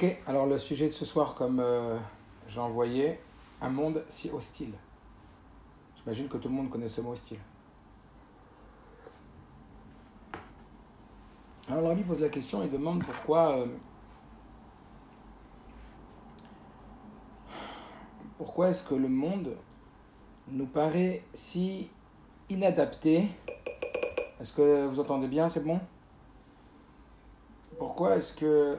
Ok, alors le sujet de ce soir, comme euh, j'ai envoyé, un monde si hostile. J'imagine que tout le monde connaît ce mot hostile. Alors le pose la question et demande pourquoi, euh, pourquoi est-ce que le monde nous paraît si inadapté? Est-ce que vous entendez bien, c'est bon? Pourquoi est-ce que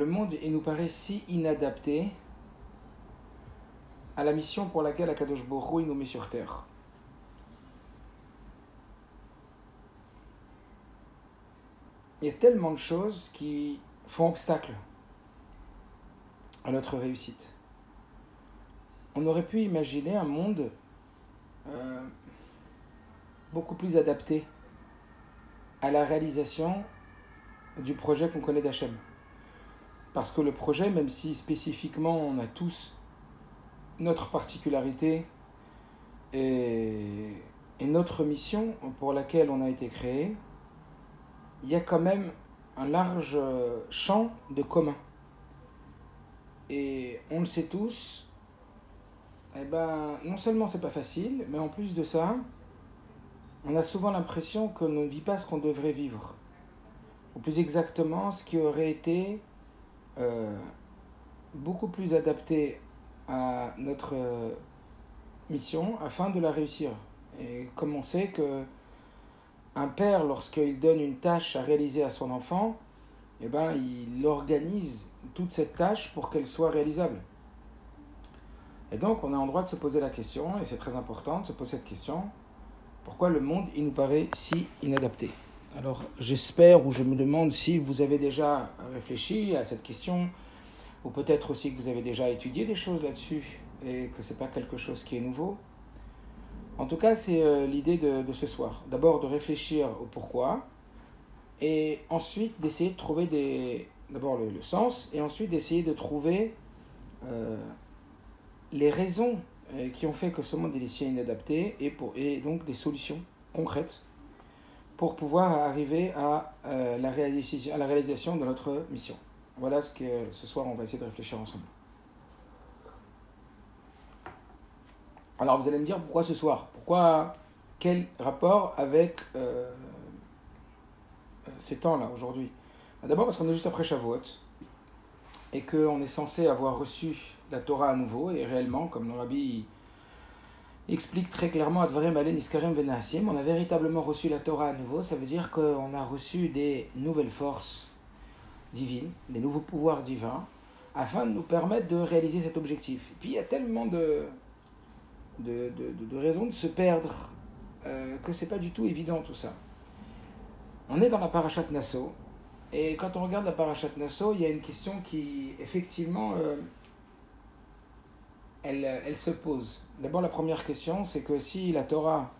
le monde nous paraît si inadapté à la mission pour laquelle Akadosh Borou nous met sur terre Il y a tellement de choses qui font obstacle à notre réussite. On aurait pu imaginer un monde euh, beaucoup plus adapté à la réalisation du projet qu'on connaît d'Hachem. Parce que le projet, même si spécifiquement on a tous notre particularité et, notre mission pour laquelle on a été créé, il y a quand même un large champ de commun. Et on le sait tous, eh ben, non seulement c'est pas facile, mais en plus de ça, on a souvent l'impression qu'on ne vit pas ce qu'on devrait vivre. Ou plus exactement, ce qui aurait été euh, beaucoup plus adapté à notre euh, mission afin de la réussir. Et comme on sait que un père, lorsqu'il donne une tâche à réaliser à son enfant, eh ben, il organise toute cette tâche pour qu'elle soit réalisable. Et donc, on est en droit de se poser la question, et c'est très important de se poser cette question, pourquoi le monde, il nous paraît si inadapté? Alors, j'espère ou je me demande si vous avez déjà réfléchi à cette question, ou peut-être aussi que vous avez déjà étudié des choses là-dessus, et que ce n'est pas quelque chose qui est nouveau. En tout cas, c'est euh, l'idée de, ce soir. D'abord de réfléchir au pourquoi, et ensuite d'essayer de trouver des, d'abord le, sens, et ensuite d'essayer de trouver euh, les raisons euh, qui ont fait que ce monde est si inadapté, et, pour, et donc des solutions concrètes pour pouvoir arriver à, euh, la réalisation, à la réalisation de notre mission. Voilà ce que ce soir on va essayer de réfléchir ensemble. Alors vous allez me dire pourquoi ce soir? Pourquoi Quel rapport avec euh, ces temps-là aujourd'hui? D'abord parce qu'on est juste après Shavuot et qu'on est censé avoir reçu la Torah à nouveau et réellement, comme le Rabbi explique très clairement, Advarim Alen Iskarim Venasim, on a véritablement reçu la Torah à nouveau. Ça veut dire qu'on a reçu des nouvelles forces divines, des nouveaux pouvoirs divins, afin de nous permettre de réaliser cet objectif. Et puis il y a tellement de de, de, de, raisons de se perdre, euh, que c'est pas du tout évident tout ça. On est dans la parachat Nassau, et quand on regarde la parachat Nassau, il y a une question qui, effectivement, euh, elle, elle se pose. D'abord, la première question, c'est que si la Torah,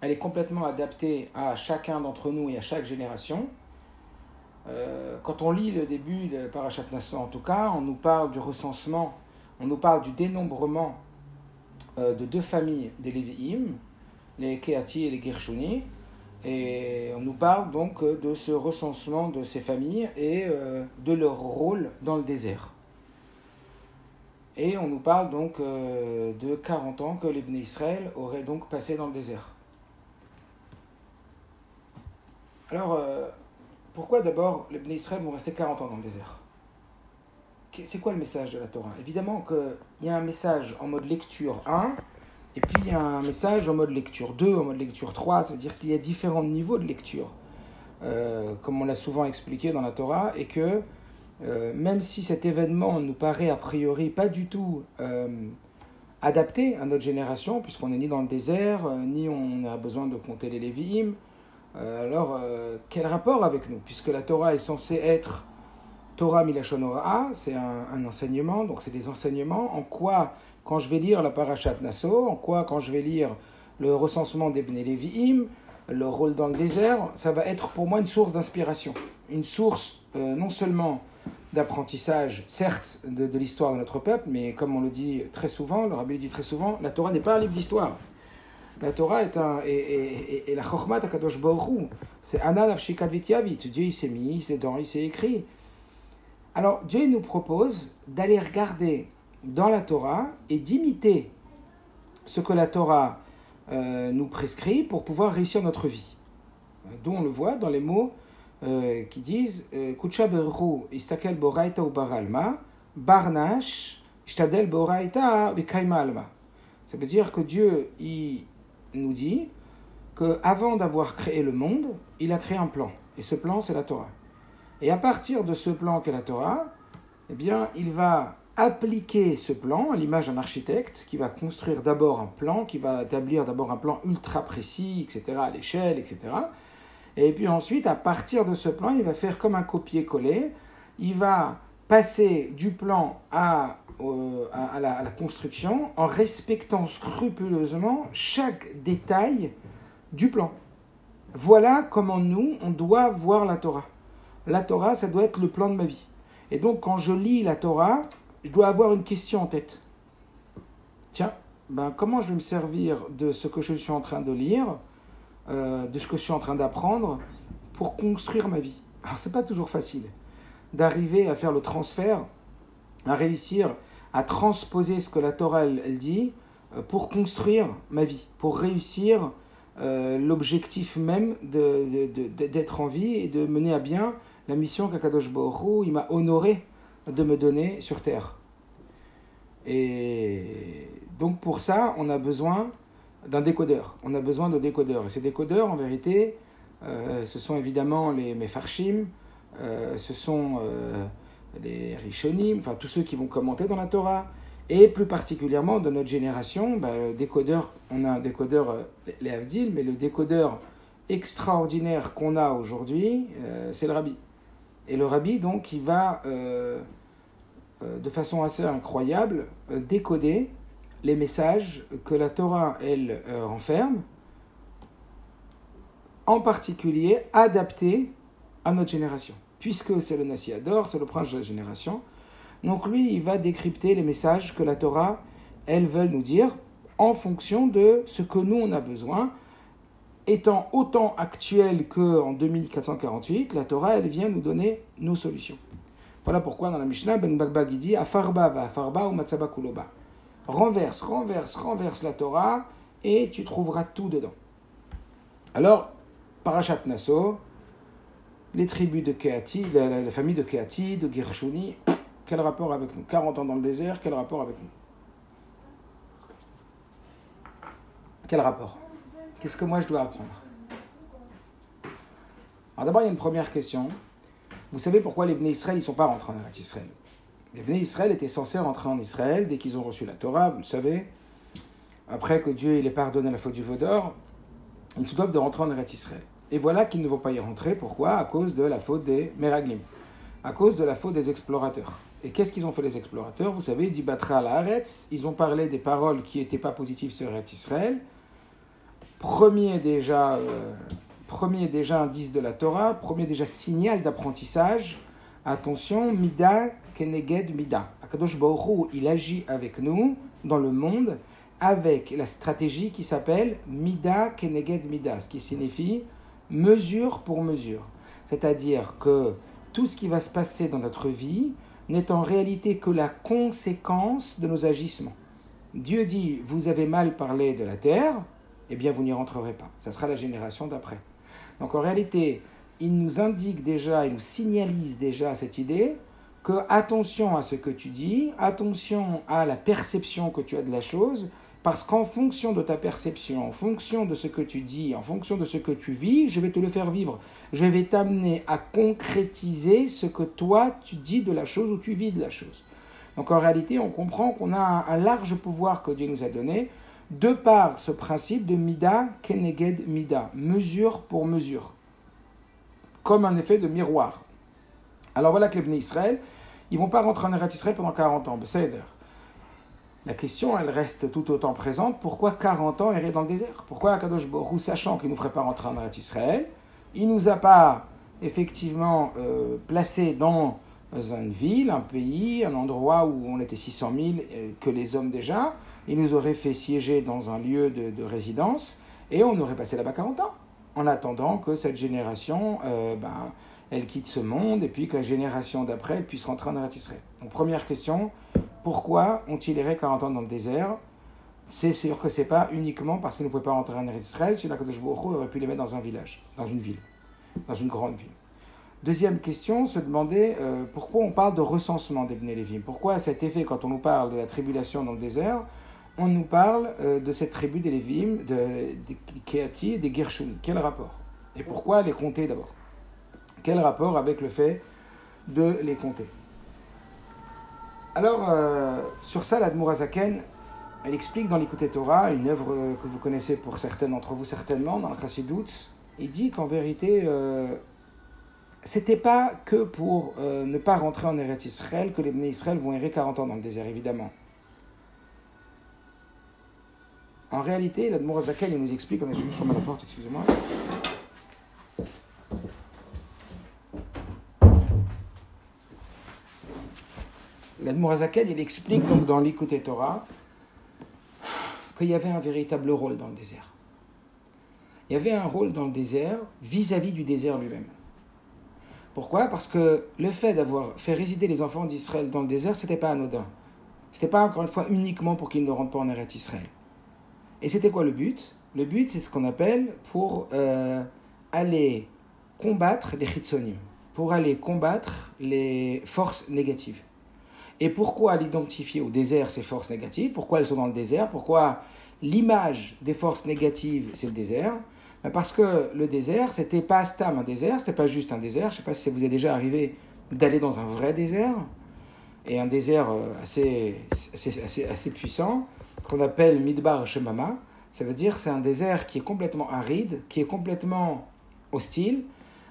elle est complètement adaptée à chacun d'entre nous et à chaque génération, euh, quand on lit le début de parachat Nassau, en tout cas, on nous parle du recensement, on nous parle du dénombrement de deux familles des Lévi'im, les Keati et les Gershoni, et on nous parle donc de ce recensement de ces familles et de leur rôle dans le désert. Et on nous parle donc de 40 ans que les Bnei Israël auraient donc passé dans le désert. Alors, pourquoi d'abord les Bnei Israël vont rester 40 ans dans le désert? C'est quoi le message de la Torah? Évidemment qu'il y a un message en mode lecture 1, et puis il y a un message en mode lecture 2, en mode lecture 3, ça veut dire qu'il y a différents niveaux de lecture, euh, comme on l'a souvent expliqué dans la Torah, et que euh, même si cet événement nous paraît a priori pas du tout euh, adapté à notre génération, puisqu'on n'est ni dans le désert, ni on a besoin de compter les Lévi'im, alors quel rapport avec nous? Puisque la Torah est censée être Torah Milachonora, c'est un, enseignement, donc c'est des enseignements. En quoi, quand je vais lire la Parashat Nassau, en quoi, quand je vais lire le recensement des Bnei Levi'im, le rôle dans le désert, ça va être pour moi une source d'inspiration, une source euh, non seulement d'apprentissage, certes, de, l'histoire de notre peuple, mais comme on le dit très souvent, le rabbi le dit très souvent, la Torah n'est pas un livre d'histoire. La Torah est un. Et, la Chokhmat Akadosh Baruch C'est Anan. Dieu, il s'est mis dedans, il s'est écrit. Alors, Dieu nous propose d'aller regarder dans la Torah et d'imiter ce que la Torah euh, nous prescrit pour pouvoir réussir notre vie. Dont on le voit dans les mots euh, qui disent euh, Kucha Berru Istakel Boraita ou Baralma, Barnash, Ishtadel Boraita Alma. Ça veut dire que Dieu, nous dit qu'avant d'avoir créé le monde, il a créé un plan. Et ce plan, c'est la Torah. Et à partir de ce plan qu'est la Torah, eh bien, il va appliquer ce plan à l'image d'un architecte qui va construire d'abord un plan, qui va établir d'abord un plan ultra précis, etc., à l'échelle, etc. Et puis ensuite, à partir de ce plan, il va faire comme un copier-coller. Il va passer du plan à, euh, à, la, à, la, construction en respectant scrupuleusement chaque détail du plan. Voilà comment nous, on doit voir la Torah. La Torah, ça doit être le plan de ma vie. Et donc, quand je lis la Torah, je dois avoir une question en tête. Tiens, ben, comment je vais me servir de ce que je suis en train de lire, euh, de ce que je suis en train d'apprendre, pour construire ma vie Alors, c'est pas toujours facile d'arriver à faire le transfert, à réussir à transposer ce que la Torah elle, dit euh, pour construire ma vie, pour réussir euh, l'objectif même d'être en vie et de mener à bien la mission qu'Akadosh Baruch il m'a honoré de me donner sur terre. Et donc pour ça, on a besoin d'un décodeur. On a besoin de décodeurs. Et ces décodeurs, en vérité, euh, ce sont évidemment les Mefarshim, euh, ce sont euh, les Rishonim, enfin tous ceux qui vont commenter dans la Torah. Et plus particulièrement de notre génération, bah, le décodeur, on a un décodeur, les Avdil, mais le décodeur extraordinaire qu'on a aujourd'hui, c'est le Rabbi. Et le Rabbi, donc, il va de façon assez incroyable, décoder les messages que la Torah, elle, euh, renferme, en particulier adaptés à notre génération. Puisque c'est le Nassiador, c'est le prince de la génération. Donc lui, il va décrypter les messages que la Torah, elle, veut nous dire en fonction de ce que nous, on a besoin. Étant autant actuel qu'en 2448, la Torah, elle vient nous donner nos solutions. Voilà pourquoi dans la Mishnah, Ben Bagbag dit Afarba va Afarba ou Matsaba Kuloba. Renverse, renverse, renverse la Torah et tu trouveras tout dedans. Alors, Parashat Nassau, les tribus de Keati, la, famille de Keati, de Gershoni, quel rapport avec nous? 40 ans dans le désert, quel rapport avec nous? Quel rapport? Qu'est-ce que moi je dois apprendre? Alors d'abord, il y a une première question. Vous savez pourquoi les Bnei Israël ne sont pas rentrés en Israël? Les Bnei Israël étaient censés rentrer en Israël dès qu'ils ont reçu la Torah, vous le savez. Après que Dieu ait pardonné la faute du Vaudor, ils se doivent de rentrer en Eretz Israël. Et voilà qu'ils ne vont pas y rentrer. Pourquoi? À cause de la faute des Meraglim. À cause de la faute des explorateurs. Et qu'est-ce qu'ils ont fait les explorateurs? Vous savez, d'Ibatra à la ils ont parlé des paroles qui n'étaient pas positives sur Eretz Israël. Premier déjà euh, Premier déjà indice de la Torah, premier déjà signal d'apprentissage. Attention, Mida Keneged Mida. Akadosh Baruch il agit avec nous dans le monde avec la stratégie qui s'appelle Mida Keneged Mida, ce qui signifie mesure pour mesure. C'est-à-dire que tout ce qui va se passer dans notre vie n'est en réalité que la conséquence de nos agissements. Dieu dit, vous avez mal parlé de la terre, eh bien vous n'y rentrerez pas. Ça sera la génération d'après. Donc en réalité, il nous indique déjà, il nous signalise déjà cette idée que attention à ce que tu dis, attention à la perception que tu as de la chose, parce qu'en fonction de ta perception, en fonction de ce que tu dis, en fonction de ce que tu vis, je vais te le faire vivre. Je vais t'amener à concrétiser ce que toi tu dis de la chose ou tu vis de la chose. Donc en réalité, on comprend qu'on a un, large pouvoir que Dieu nous a donné de par ce principe de mida keneged mida, mesure pour mesure, comme un effet de miroir. Alors voilà que les Israël, ils vont pas rentrer en Eretz Israël pendant 40 ans, La question, elle reste tout autant présente. Pourquoi 40 ans errer dans le désert? Pourquoi Akadosh Borou, sachant qu'il ne nous ferait pas rentrer en Eretz Israël, il nous a pas effectivement euh, placés dans une ville, un pays, un endroit où on était 600 000, euh, que les hommes déjà, il nous aurait fait siéger dans un lieu de, résidence et on aurait passé là-bas 40 ans, en attendant que cette génération, euh, ben, elle quitte ce monde et puis que la génération d'après puisse rentrer en Eretz Israël. Donc première question, pourquoi ont-ils erré 40 ans dans le désert? C'est sûr que ce n'est pas uniquement parce qu'ils ne pouvaient pas rentrer en Israël, sinon Kadosh aurait pu les mettre dans un village, dans une ville, dans une grande ville. Deuxième question, se demander euh, pourquoi on parle de recensement des Lévim. Pourquoi cet effet, quand on nous parle de la tribulation dans le désert, on nous parle euh, de cette tribu des Lévim, de, des Kéati et des Gershon Quel rapport? Et pourquoi les compter d'abord? Quel rapport avec le fait de les compter? Alors, euh, sur ça, l'Admourazaken, elle explique dans l'Écoute Torah, une œuvre que vous connaissez pour certains d'entre vous certainement, dans le Chassidut, il dit qu'en vérité, c'était pas que pour euh, ne pas rentrer en Eretz Israël que les Bnei Israël vont errer 40 ans dans le désert, évidemment. En réalité, l'Admorazaken, il nous explique, on est juste la porte, excusez-moi. L'Admorazaken, il explique dans l'Ikut Torah qu'il y avait un véritable rôle dans le désert. Il y avait un rôle dans le désert vis à -vis du désert lui-même. Pourquoi? Parce que le fait d'avoir fait résider les enfants d'Israël dans le désert, c'était pas anodin. C'était pas encore une fois uniquement pour qu'ils ne rentrent pas en Eretz Israël. Et c'était quoi le but? Le but, c'est ce qu'on appelle pour euh, aller combattre les chitsonim, pour aller combattre les forces négatives. Et pourquoi l'identifier au désert ces forces négatives? Pourquoi elles sont dans le désert? Pourquoi l'image des forces négatives, c'est le désert? Parce que le désert, c'était pas Stam un désert, c'était pas juste un désert. Je ne sais pas si ça vous est déjà arrivé d'aller dans un vrai désert, et un désert euh, assez, assez, assez, puissant, ce qu'on appelle Midbar Shemama. Ça veut dire c'est un désert qui est complètement aride, qui est complètement hostile,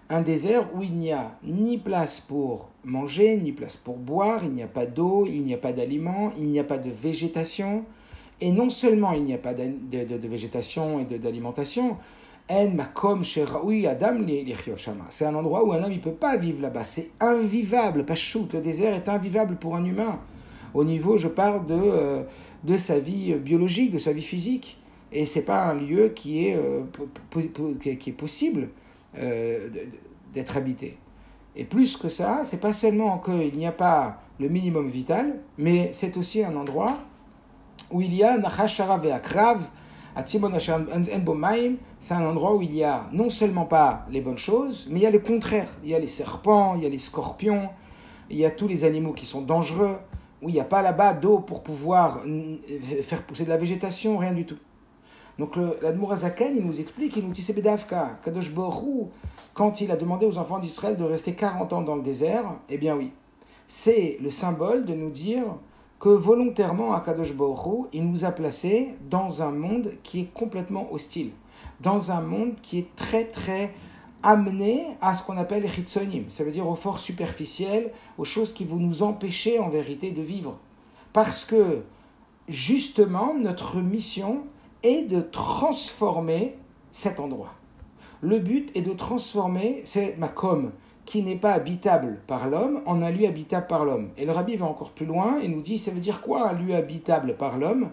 un désert où il n'y a ni place pour manger, ni place pour boire, il n'y a pas d'eau, il n'y a pas d'aliments, il n'y a pas de végétation. Et non seulement il n'y a pas de, de, végétation et d'alimentation, c'est un endroit où un homme ne peut pas vivre là-bas. C'est invivable. Pas Le désert est invivable pour un humain. Au niveau, je parle de, euh, de sa vie biologique, de sa vie physique. Et c'est pas un lieu qui est, euh, qui est possible euh, d'être habité. Et plus que ça, c'est pas seulement qu'il n'y a pas le minimum vital, mais c'est aussi un endroit où il y a c'est un endroit où il y a non seulement pas les bonnes choses, mais il y a le contraire. Il y a les serpents, il y a les scorpions, il y a tous les animaux qui sont dangereux, où il n'y a pas là-bas d'eau pour pouvoir euh, faire pousser de la végétation, rien du tout. Donc l'Admourazaken, il nous explique, il nous dit, c'est Bedavka, Kadosh quand il a demandé aux enfants d'Israël de rester 40 ans dans le désert, eh bien oui, c'est le symbole de nous dire que volontairement, Akadosh Baruch il nous a placés dans un monde qui est complètement hostile, dans un monde qui est très très amené à ce qu'on appelle hitsonim, ça veut dire aux forces superficielles, aux choses qui vont nous empêcher en vérité de vivre. Parce que justement, notre mission est de transformer cet endroit. Le but est de transformer, c'est ma com, qui n'est pas habitable par l'homme en un lieu habitable par l'homme. Et le rabbi va encore plus loin et nous dit, ça veut dire quoi un lieu habitable par l'homme?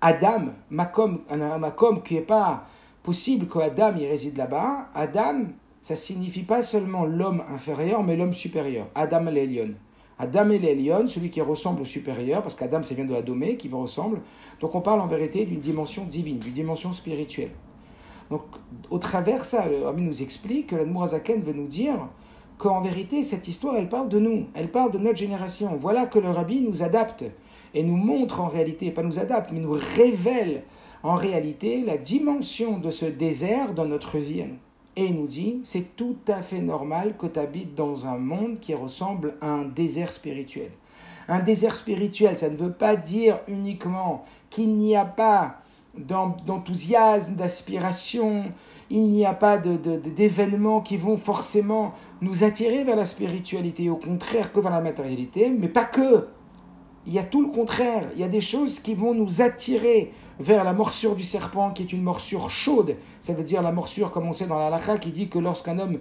Adam, Makom, un Makom qui n'est pas possible qu'Adam y réside là-bas. Adam, ça signifie pas seulement l'homme inférieur, mais l'homme supérieur. Adam l'Elion. Adam et l'Elion, celui qui ressemble au supérieur, parce qu'Adam, ça vient de Adomé, qui ressemble. Donc on parle en vérité d'une dimension divine, d'une dimension spirituelle. Donc au travers ça, le rabbi nous explique que l'Admourazaken veut nous dire qu'en vérité, cette histoire, elle parle de nous, elle parle de notre génération. Voilà que le rabbi nous adapte et nous montre en réalité, pas nous adapte, mais nous révèle en réalité la dimension de ce désert dans notre vie. Et il nous dit, c'est tout à fait normal que tu habites dans un monde qui ressemble à un désert spirituel. Un désert spirituel, ça ne veut pas dire uniquement qu'il n'y a pas d'enthousiasme, d'aspiration, il n'y a pas d'événements qui vont forcément nous attirer vers la spiritualité, au contraire que vers la matérialité, mais pas que. Il y a tout le contraire, il y a des choses qui vont nous attirer vers la morsure du serpent, qui est une morsure chaude, ça veut dire la morsure, comme on sait dans la halakha, qui dit que lorsqu'un homme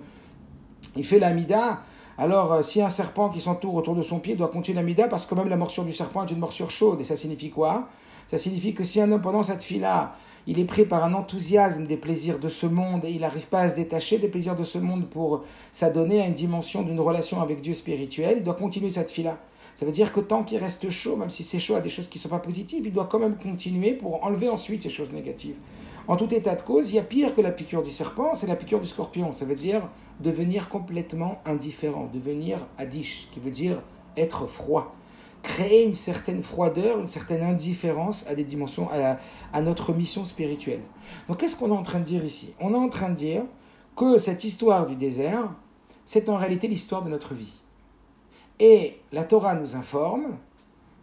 il fait l'amida, alors euh, si un serpent qui s'entoure autour de son pied doit continuer l'amida, parce que même la morsure du serpent est une morsure chaude, et ça signifie quoi? Ça signifie que si un homme, pendant cette fille-là, il est pris par un enthousiasme des plaisirs de ce monde et il n'arrive pas à se détacher des plaisirs de ce monde pour s'adonner à une dimension d'une relation avec Dieu spirituel, il doit continuer cette fille-là. Ça veut dire que tant qu'il reste chaud, même si c'est chaud à des choses qui ne sont pas positives, il doit quand même continuer pour enlever ensuite ces choses négatives. En tout état de cause, il y a pire que la piqûre du serpent, c'est la piqûre du scorpion. Ça veut dire devenir complètement indifférent, devenir adish, qui veut dire être froid créer une certaine froideur, une certaine indifférence à des dimensions, à, notre mission spirituelle. Donc qu'est-ce qu'on est en train de dire ici? On est en train de dire que cette histoire du désert, c'est en réalité l'histoire de notre vie. Et la Torah nous informe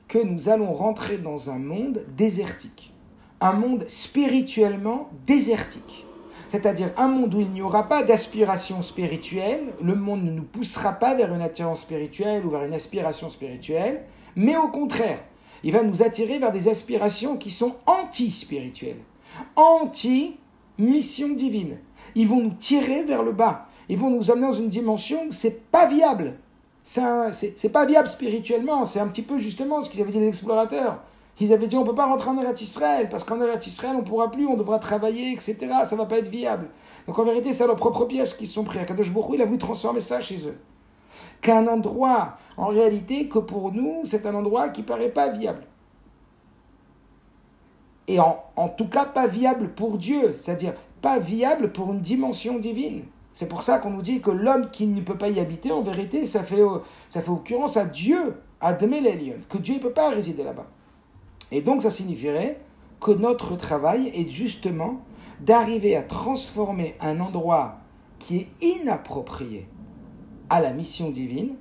que nous allons rentrer dans un monde désertique, un monde spirituellement désertique. C'est-à-dire un monde où il n'y aura pas d'aspiration spirituelle, le monde ne nous poussera pas vers une attirance spirituelle ou vers une aspiration spirituelle, mais au contraire, il va nous attirer vers des aspirations qui sont anti-spirituelles, anti-mission divine. Ils vont nous tirer vers le bas. Ils vont nous amener dans une dimension où c'est pas viable. C'est pas viable spirituellement. C'est un petit peu justement ce qu'ils avaient dit les explorateurs. Ils avaient dit on peut pas rentrer en Eretz Israël parce qu'en Eretz Israël on ne pourra plus, on devra travailler, etc. Ça va pas être viable. Donc en vérité, c'est leur propre piège qu'ils sont pris. Akadosh Baruch il a voulu transformer ça chez eux qu'un endroit, en réalité, que pour nous, c'est un endroit qui paraît pas viable. Et en tout cas, pas viable pour Dieu, c'est-à-dire pas viable pour une dimension divine. C'est pour ça qu'on nous dit que l'homme qui ne peut pas y habiter, en vérité, ça fait, ça fait occurrence à Dieu, à Dmelelion, que Dieu ne peut pas résider là-bas. Et donc, ça signifierait que notre travail est justement d'arriver à transformer un endroit qui est inapproprié à la mission divine,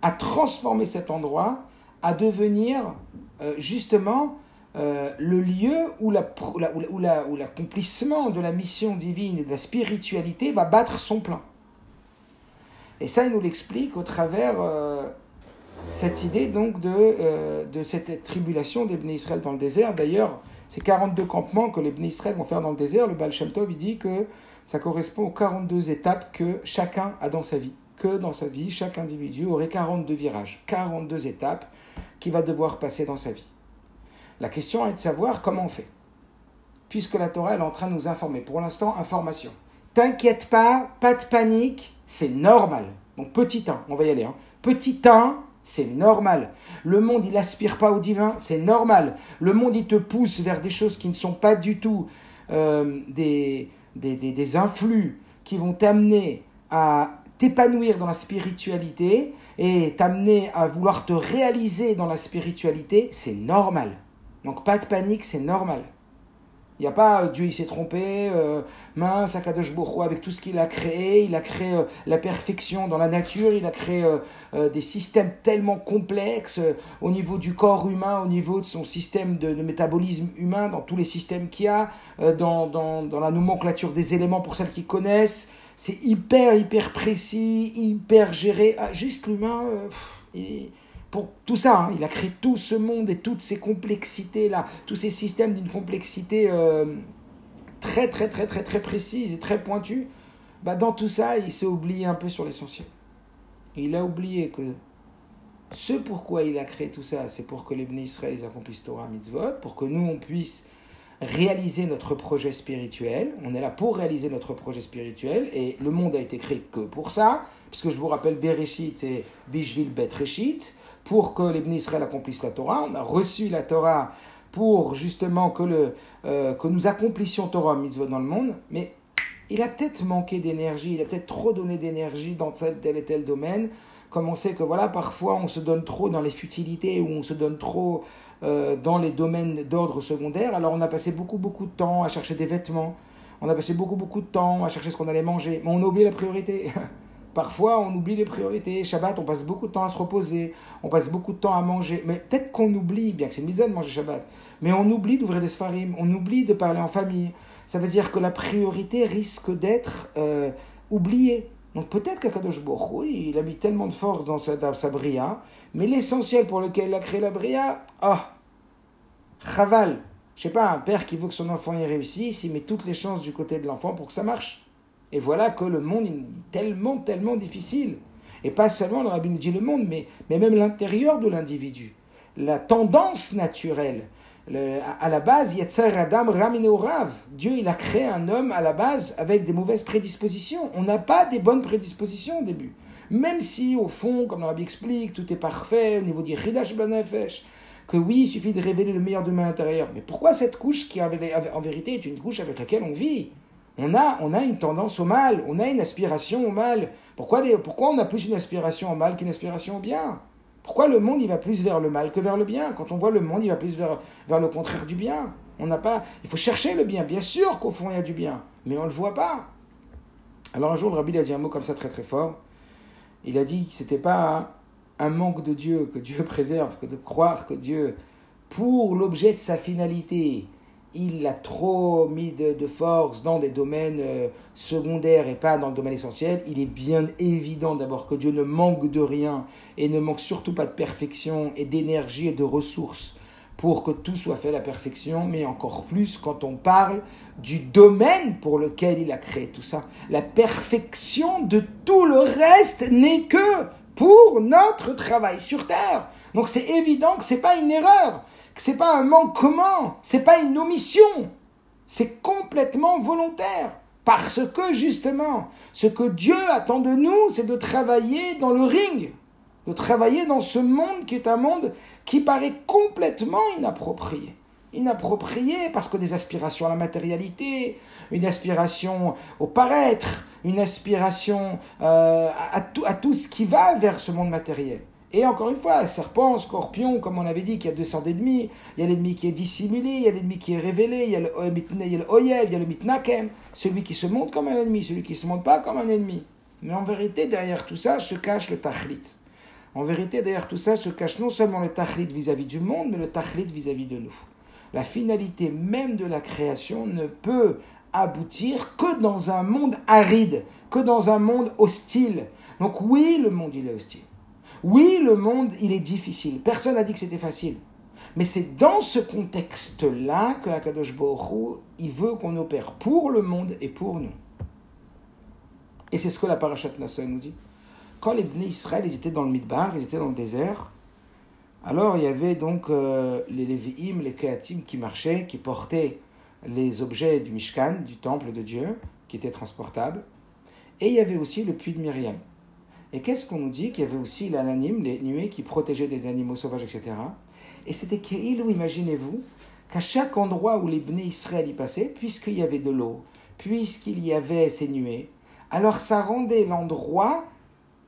à transformer cet endroit, à devenir euh, justement euh, le lieu où, l'accomplissement de la mission divine et de la spiritualité va battre son plein. Et ça, il nous l'explique au travers euh, cette idée donc de, de cette tribulation des Bnei Israël dans le désert. D'ailleurs, ces 42 campements que les Bnei Israël vont faire dans le désert, le Baal Shem Tov, il dit que ça correspond aux 42 étapes que chacun a dans sa vie que dans sa vie, chaque individu aurait 42 virages, 42 étapes qu'il va devoir passer dans sa vie. La question est de savoir comment on fait. Puisque la Torah est en train de nous informer. Pour l'instant, information. T'inquiète pas, pas de panique, c'est normal. Donc petit 1, on va y aller. Hein. Petit 1, c'est normal. Le monde, il aspire pas au divin, c'est normal. Le monde, il te pousse vers des choses qui ne sont pas du tout euh, des, des, des influx qui vont t'amener à t'épanouir dans la spiritualité et t'amener à vouloir te réaliser dans la spiritualité, c'est normal. Donc pas de panique, c'est normal. Il n'y a pas euh, Dieu il s'est trompé, euh, mince, Akadosh Boko avec tout ce qu'il a créé, il a créé euh, la perfection dans la nature, il a créé des systèmes tellement complexes au niveau du corps humain, au niveau de son système de, métabolisme humain, dans tous les systèmes qu'il y a, dans, dans, dans la nomenclature des éléments pour celles qui connaissent, c'est hyper, hyper précis, hyper géré. Ah, juste l'humain, euh, pour tout ça, hein, il a créé tout ce monde et toutes ces complexités-là, tous ces systèmes d'une complexité euh, très, très, très, très, très précise et très pointue. Bah, dans tout ça, il s'est oublié un peu sur l'essentiel. Il a oublié que ce pourquoi il a créé tout ça, c'est pour que les Bnei Israël accomplissent Torah Mitzvot, pour que nous, on puisse réaliser notre projet spirituel. On est là pour réaliser notre projet spirituel et le monde a été créé que pour ça, puisque je vous rappelle, Bereshit, c'est Bishvil Bet Reshit, pour que les Israël accomplissent la Torah. On a reçu la Torah pour justement que, le, euh, que nous accomplissions Torah mitzvah dans le monde, mais il a peut-être manqué d'énergie, il a peut-être trop donné d'énergie dans tel, tel et tel domaine, comme on sait que voilà, parfois on se donne trop dans les futilités ou on se donne trop euh, dans les domaines d'ordre secondaire. Alors on a passé beaucoup beaucoup de temps à chercher des vêtements, on a passé beaucoup beaucoup de temps à chercher ce qu'on allait manger, mais on a oublié la priorité. Parfois, on oublie les priorités. Shabbat, on passe beaucoup de temps à se reposer, on passe beaucoup de temps à manger. Mais peut-être qu'on oublie, bien que c'est misère de manger Shabbat, mais on oublie d'ouvrir des sfarim, on oublie de parler en famille. Ça veut dire que la priorité risque d'être euh, oubliée. Donc peut-être qu'Akadosh oui, il a mis tellement de force dans sa, dans sa bria, mais l'essentiel pour lequel il a créé la bria, ah, chaval. Je sais pas, un père qui veut que son enfant y réussisse, il met toutes les chances du côté de l'enfant pour que ça marche. Et voilà que le monde est tellement, tellement difficile. Et pas seulement, le rabbin nous dit le monde, mais, mais même l'intérieur de l'individu. La tendance naturelle à la base, Yetzer Adam Rav. Dieu, il a créé un homme à la base avec des mauvaises prédispositions. On n'a pas des bonnes prédispositions au début. Même si, au fond, comme le Rabbi explique, tout est parfait au niveau du Hidash Banefesh, que oui, il suffit de révéler le meilleur de l'intérieur. Mais pourquoi cette couche qui, en vérité, est une couche avec laquelle on vit? On a, on a une tendance au mal, on a une aspiration au mal. Pourquoi, pourquoi on a plus une aspiration au mal qu'une aspiration au bien? Pourquoi le monde il va plus vers le mal que vers le bien? Quand on voit le monde, il va plus vers, vers le contraire du bien. On n'a pas, il faut chercher le bien. Bien sûr qu'au fond il y a du bien, mais on ne le voit pas. Alors un jour, le rabbi a dit un mot comme ça très très fort. Il a dit que c'était pas un manque de Dieu que Dieu préserve, que de croire que Dieu, pour l'objet de sa finalité, il a trop mis de, force dans des domaines euh, secondaires et pas dans le domaine essentiel, il est bien évident d'abord que Dieu ne manque de rien et ne manque surtout pas de perfection et d'énergie et de ressources pour que tout soit fait à la perfection, mais encore plus quand on parle du domaine pour lequel il a créé tout ça. La perfection de tout le reste n'est que pour notre travail sur terre. Donc c'est évident que ce n'est pas une erreur c'est pas un manquement, c'est pas une omission, c'est complètement volontaire. Parce que justement, ce que Dieu attend de nous, c'est de travailler dans le ring, de travailler dans ce monde qui est un monde qui paraît complètement inapproprié. Inapproprié parce que des aspirations à la matérialité, une aspiration au paraître, une aspiration euh, à tout ce qui va vers ce monde matériel. Et encore une fois, serpent, scorpion, comme on avait dit, qu'il y a deux sortes d'ennemis. Il y a l'ennemi qui est dissimulé, il y a l'ennemi qui est révélé, il y a le, le oyev, il y a le mitnakem, celui qui se montre comme un ennemi, celui qui ne se montre pas comme un ennemi. Mais en vérité, derrière tout ça se cache le tachlit. En vérité, derrière tout ça se cache non seulement le tachlit vis-à-vis du monde, mais le tachlit vis-à-vis de nous. La finalité même de la création ne peut aboutir que dans un monde aride, que dans un monde hostile. Donc oui, le monde il est hostile. Oui, le monde, il est difficile. Personne n'a dit que c'était facile. Mais c'est dans ce contexte-là que Akadosh Baruch il veut qu'on opère pour le monde et pour nous. Et c'est ce que la parachat Nassau nous dit. Quand les Bnei Israël, ils étaient dans le Midbar, ils étaient dans le désert, alors il y avait donc euh, les Lévi'im, les Kehatim qui marchaient, qui portaient les objets du Mishkan, du temple de Dieu, qui étaient transportables. Et il y avait aussi le puits de Myriam. Et qu'est-ce qu'on nous dit Qu'il y avait aussi l'anonyme, les nuées qui protégeaient des animaux sauvages, etc. Et c'était qu'il, imaginez-vous, qu'à chaque endroit où les Bnei Israël y passaient, puisqu'il y avait de l'eau, puisqu'il y avait ces nuées, alors ça rendait l'endroit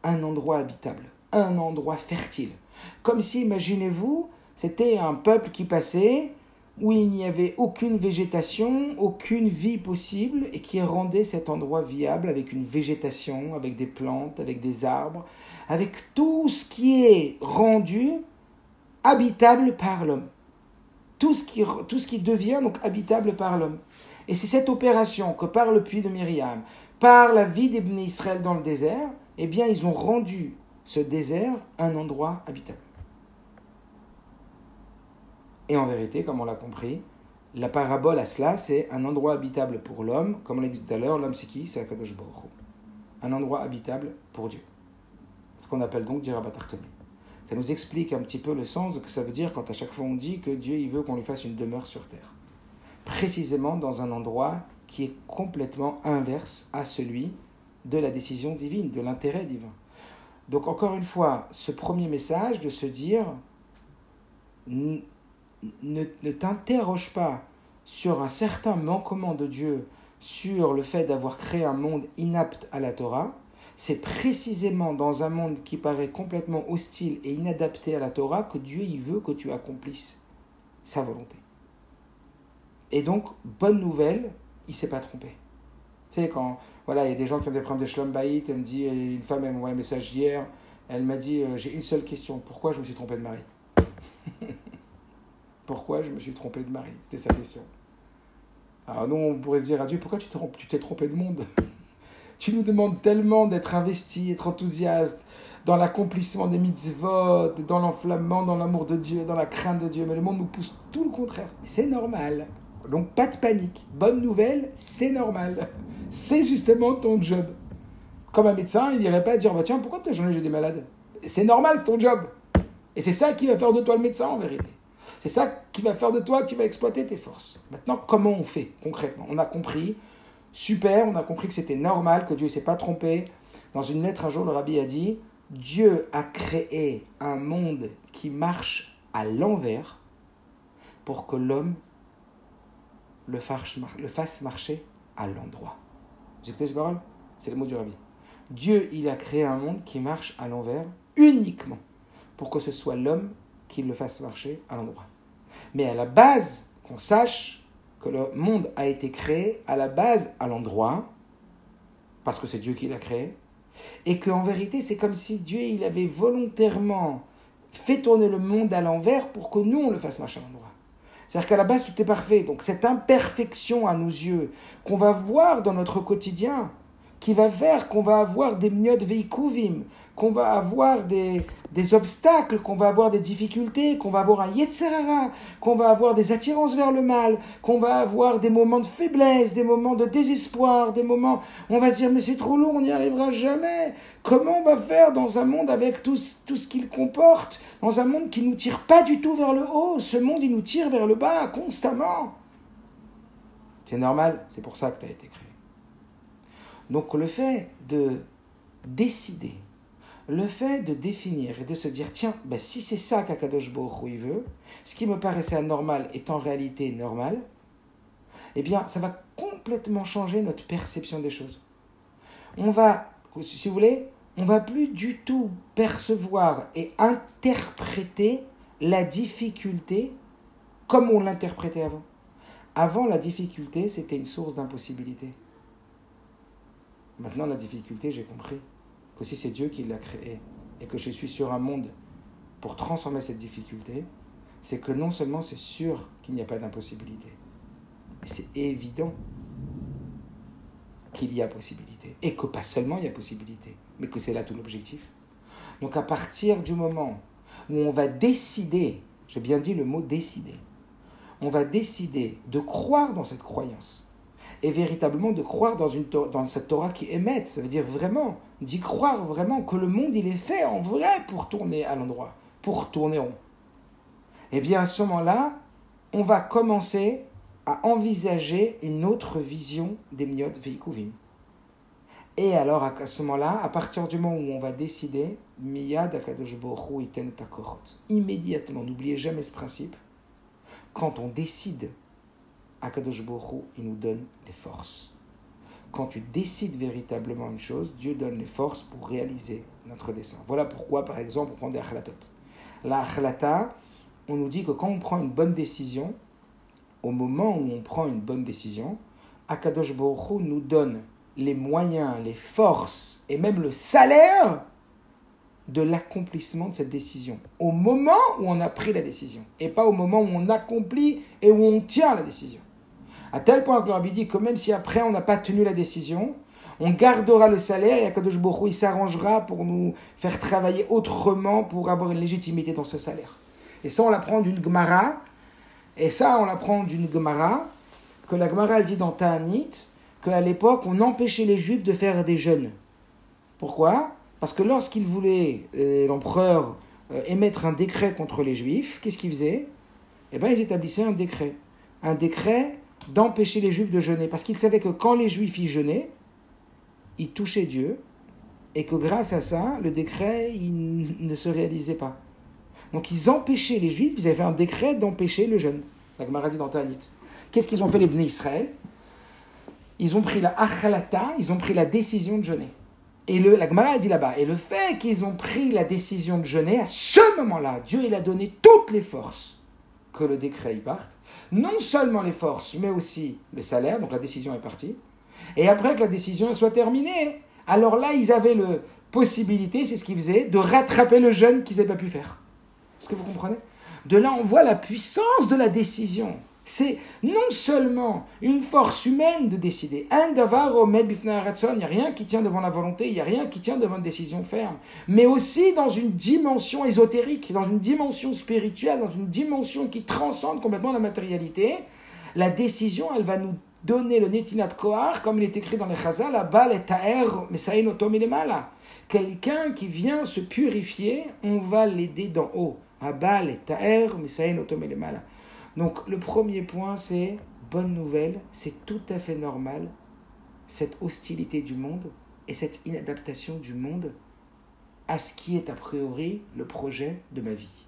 un endroit habitable, un endroit fertile. Comme si, imaginez-vous, c'était un peuple qui passait, où il n'y avait aucune végétation, aucune vie possible, et qui rendait cet endroit viable avec une végétation, avec des plantes, avec des arbres, avec tout ce qui est rendu habitable par l'homme. Tout ce, qui, devient donc habitable par l'homme. Et c'est cette opération que par le puits de Myriam, par la vie des Israël dans le désert, eh bien ils ont rendu ce désert un endroit habitable. Et en vérité, comme on l'a compris, la parabole à cela, c'est un endroit habitable pour l'homme. Comme on l'a dit tout à l'heure, l'homme c'est qui? C'est Akadosh Baruch Un endroit habitable pour Dieu. Ce qu'on appelle donc Dirabatartoni. Ça nous explique un petit peu le sens de ce que ça veut dire quand à chaque fois on dit que Dieu il veut qu'on lui fasse une demeure sur terre. Précisément dans un endroit qui est complètement inverse à celui de la décision divine, de l'intérêt divin. Donc encore une fois, ce premier message de se dire ne, t'interroge pas sur un certain manquement de Dieu, sur le fait d'avoir créé un monde inapte à la Torah, c'est précisément dans un monde qui paraît complètement hostile et inadapté à la Torah que Dieu y veut que tu accomplisses sa volonté. Et donc, bonne nouvelle, il s'est pas trompé. Tu sais, quand voilà, il y a des gens qui ont des problèmes de shlom elle me dit, une femme, elle m'a envoyé un message hier, elle m'a dit, euh, j'ai une seule question, pourquoi je me suis trompé de mari? Pourquoi je me suis trompé de mari? C'était sa question. Alors nous, on pourrait se dire à Dieu, pourquoi tu t'es trompé de monde? Tu nous demandes tellement d'être investi, d'être enthousiaste dans l'accomplissement des mitzvot, dans l'enflammement, dans l'amour de Dieu, dans la crainte de Dieu. Mais le monde nous pousse tout le contraire. C'est normal. Donc pas de panique. Bonne nouvelle, c'est normal. C'est justement ton job. Comme un médecin, il n'irait pas dire, bah, tiens, pourquoi tu as changé, des malades? C'est normal, c'est ton job. Et c'est ça qui va faire de toi le médecin en vérité. C'est ça qui va faire de toi, qui va exploiter tes forces. Maintenant, comment on fait concrètement? On a compris, super, on a compris que c'était normal, que Dieu ne s'est pas trompé. Dans une lettre, un jour, le rabbi a dit Dieu a créé un monde qui marche à l'envers pour que l'homme le fasse marcher à l'endroit. Vous écoutez ces paroles? C'est le mot du rabbi. Dieu, il a créé un monde qui marche à l'envers uniquement pour que ce soit l'homme qui le fasse marcher à l'endroit. Mais à la base, qu'on sache que le monde a été créé à la base à l'endroit, parce que c'est Dieu qui l'a créé, et qu'en vérité, c'est comme si Dieu il avait volontairement fait tourner le monde à l'envers pour que nous, on le fasse marcher à l'endroit. C'est-à-dire qu'à la base, tout est parfait. Donc cette imperfection à nos yeux qu'on va voir dans notre quotidien, qui va faire qu'on va avoir des miodes veikuvim, qu'on va avoir des, des obstacles, qu'on va avoir des difficultés, qu'on va avoir un yetzerara, qu'on va avoir des attirances vers le mal, qu'on va avoir des moments de faiblesse, des moments de désespoir, des moments où on va se dire mais c'est trop lourd, on n'y arrivera jamais. Comment on va faire dans un monde avec tout, tout ce qu'il comporte, dans un monde qui ne nous tire pas du tout vers le haut, ce monde il nous tire vers le bas constamment. C'est normal, c'est pour ça que tu as été créé. Donc le fait de décider, le fait de définir et de se dire, tiens, ben, si c'est ça qu'Akadosh Baruch veut, ce qui me paraissait anormal est en réalité normal, eh bien, ça va complètement changer notre perception des choses. On va, si vous voulez, on va plus du tout percevoir et interpréter la difficulté comme on l'interprétait avant. Avant, la difficulté, c'était une source d'impossibilité. Maintenant, la difficulté, j'ai compris que si c'est Dieu qui l'a créé et que je suis sur un monde pour transformer cette difficulté, c'est que non seulement c'est sûr qu'il n'y a pas d'impossibilité, mais c'est évident qu'il y a possibilité. Et que pas seulement il y a possibilité, mais que c'est là tout l'objectif. Donc à partir du moment où on va décider, j'ai bien dit le mot décider, on va décider de croire dans cette croyance, et véritablement de croire dans, une, dans cette Torah qui émet. Ça veut dire vraiment, d'y croire vraiment que le monde, il est fait en vrai pour tourner à l'endroit, pour tourner rond. Eh bien à ce moment-là, on va commencer à envisager une autre vision des Miyot Veikuvim. Et alors, à ce moment-là, à partir du moment où on va décider. Immédiatement, n'oubliez jamais ce principe. Quand on décide Akadosh Borou, il nous donne les forces. Quand tu décides véritablement une chose, Dieu donne les forces pour réaliser notre dessein. Voilà pourquoi, par exemple, on prend des achlatot. La on nous dit que quand on prend une bonne décision, au moment où on prend une bonne décision, Akadosh Borou nous donne les moyens, les forces et même le salaire de l'accomplissement de cette décision. Au moment où on a pris la décision. Et pas au moment où on accomplit et où on tient la décision. À tel point que le dit que même si après on n'a pas tenu la décision, on gardera le salaire et Akadosh Borou il s'arrangera pour nous faire travailler autrement pour avoir une légitimité dans ce salaire. Et ça, on l'apprend d'une Gemara. Et ça, on l'apprend d'une Gemara que la Gemara elle dit dans Ta'anit qu'à l'époque, on empêchait les Juifs de faire des jeûnes. Pourquoi? Parce que lorsqu'il voulait, euh, l'empereur, euh, émettre un décret contre les Juifs, qu'est-ce qu'il faisait? Eh bien, ils établissaient un décret. Un décret d'empêcher les juifs de jeûner, parce qu'ils savaient que quand les juifs y jeûnaient, ils touchaient Dieu, et que grâce à ça, le décret il ne se réalisait pas. Donc ils empêchaient les juifs, ils avaient un décret d'empêcher le jeûne. La Gemara dit dans Tanit. Qu'est-ce qu'ils ont fait les bénis Israël? Ils ont pris la achalata, ils ont pris la décision de jeûner. Et le, la Gemara dit là-bas, et le fait qu'ils ont pris la décision de jeûner, à ce moment-là, Dieu il a donné toutes les forces que le décret y parte non seulement les forces, mais aussi le salaire, donc la décision est partie. Et après que la décision soit terminée, alors là, ils avaient la possibilité, c'est ce qu'ils faisaient, de rattraper le jeûne qu'ils n'avaient pas pu faire. Est-ce que vous comprenez? De là, on voit la puissance de la décision. C'est non seulement une force humaine de décider. Il n'y a rien qui tient devant la volonté, il n'y a rien qui tient devant une décision ferme. Mais aussi dans une dimension ésotérique, dans une dimension spirituelle, dans une dimension qui transcende complètement la matérialité. La décision, elle va nous donner le netinat kohar, comme il est écrit dans les chazal, la balle est taer, mais ça est Quelqu'un qui vient se purifier, on va l'aider d'en haut Abal et Taer, Misaïn, Otomelemala. Donc le premier point, c'est bonne nouvelle, c'est tout à fait normal, cette hostilité du monde et cette inadaptation du monde à ce qui est a priori le projet de ma vie.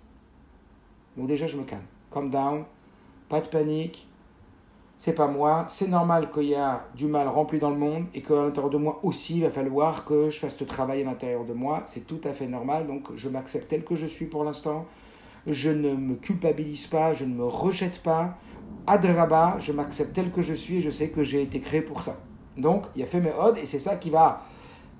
Donc déjà, je me calme. Calm down, pas de panique, c'est pas moi, c'est normal qu'il y a du mal rempli dans le monde et qu'à l'intérieur de moi aussi, il va falloir que je fasse ce travail à l'intérieur de moi. C'est tout à fait normal, donc je m'accepte tel que je suis pour l'instant. Je ne me culpabilise pas, je ne me rejette pas. Adraba, je m'accepte tel que je suis et je sais que j'ai été créé pour ça. Donc, il y a fait mes odes et c'est ça qui va,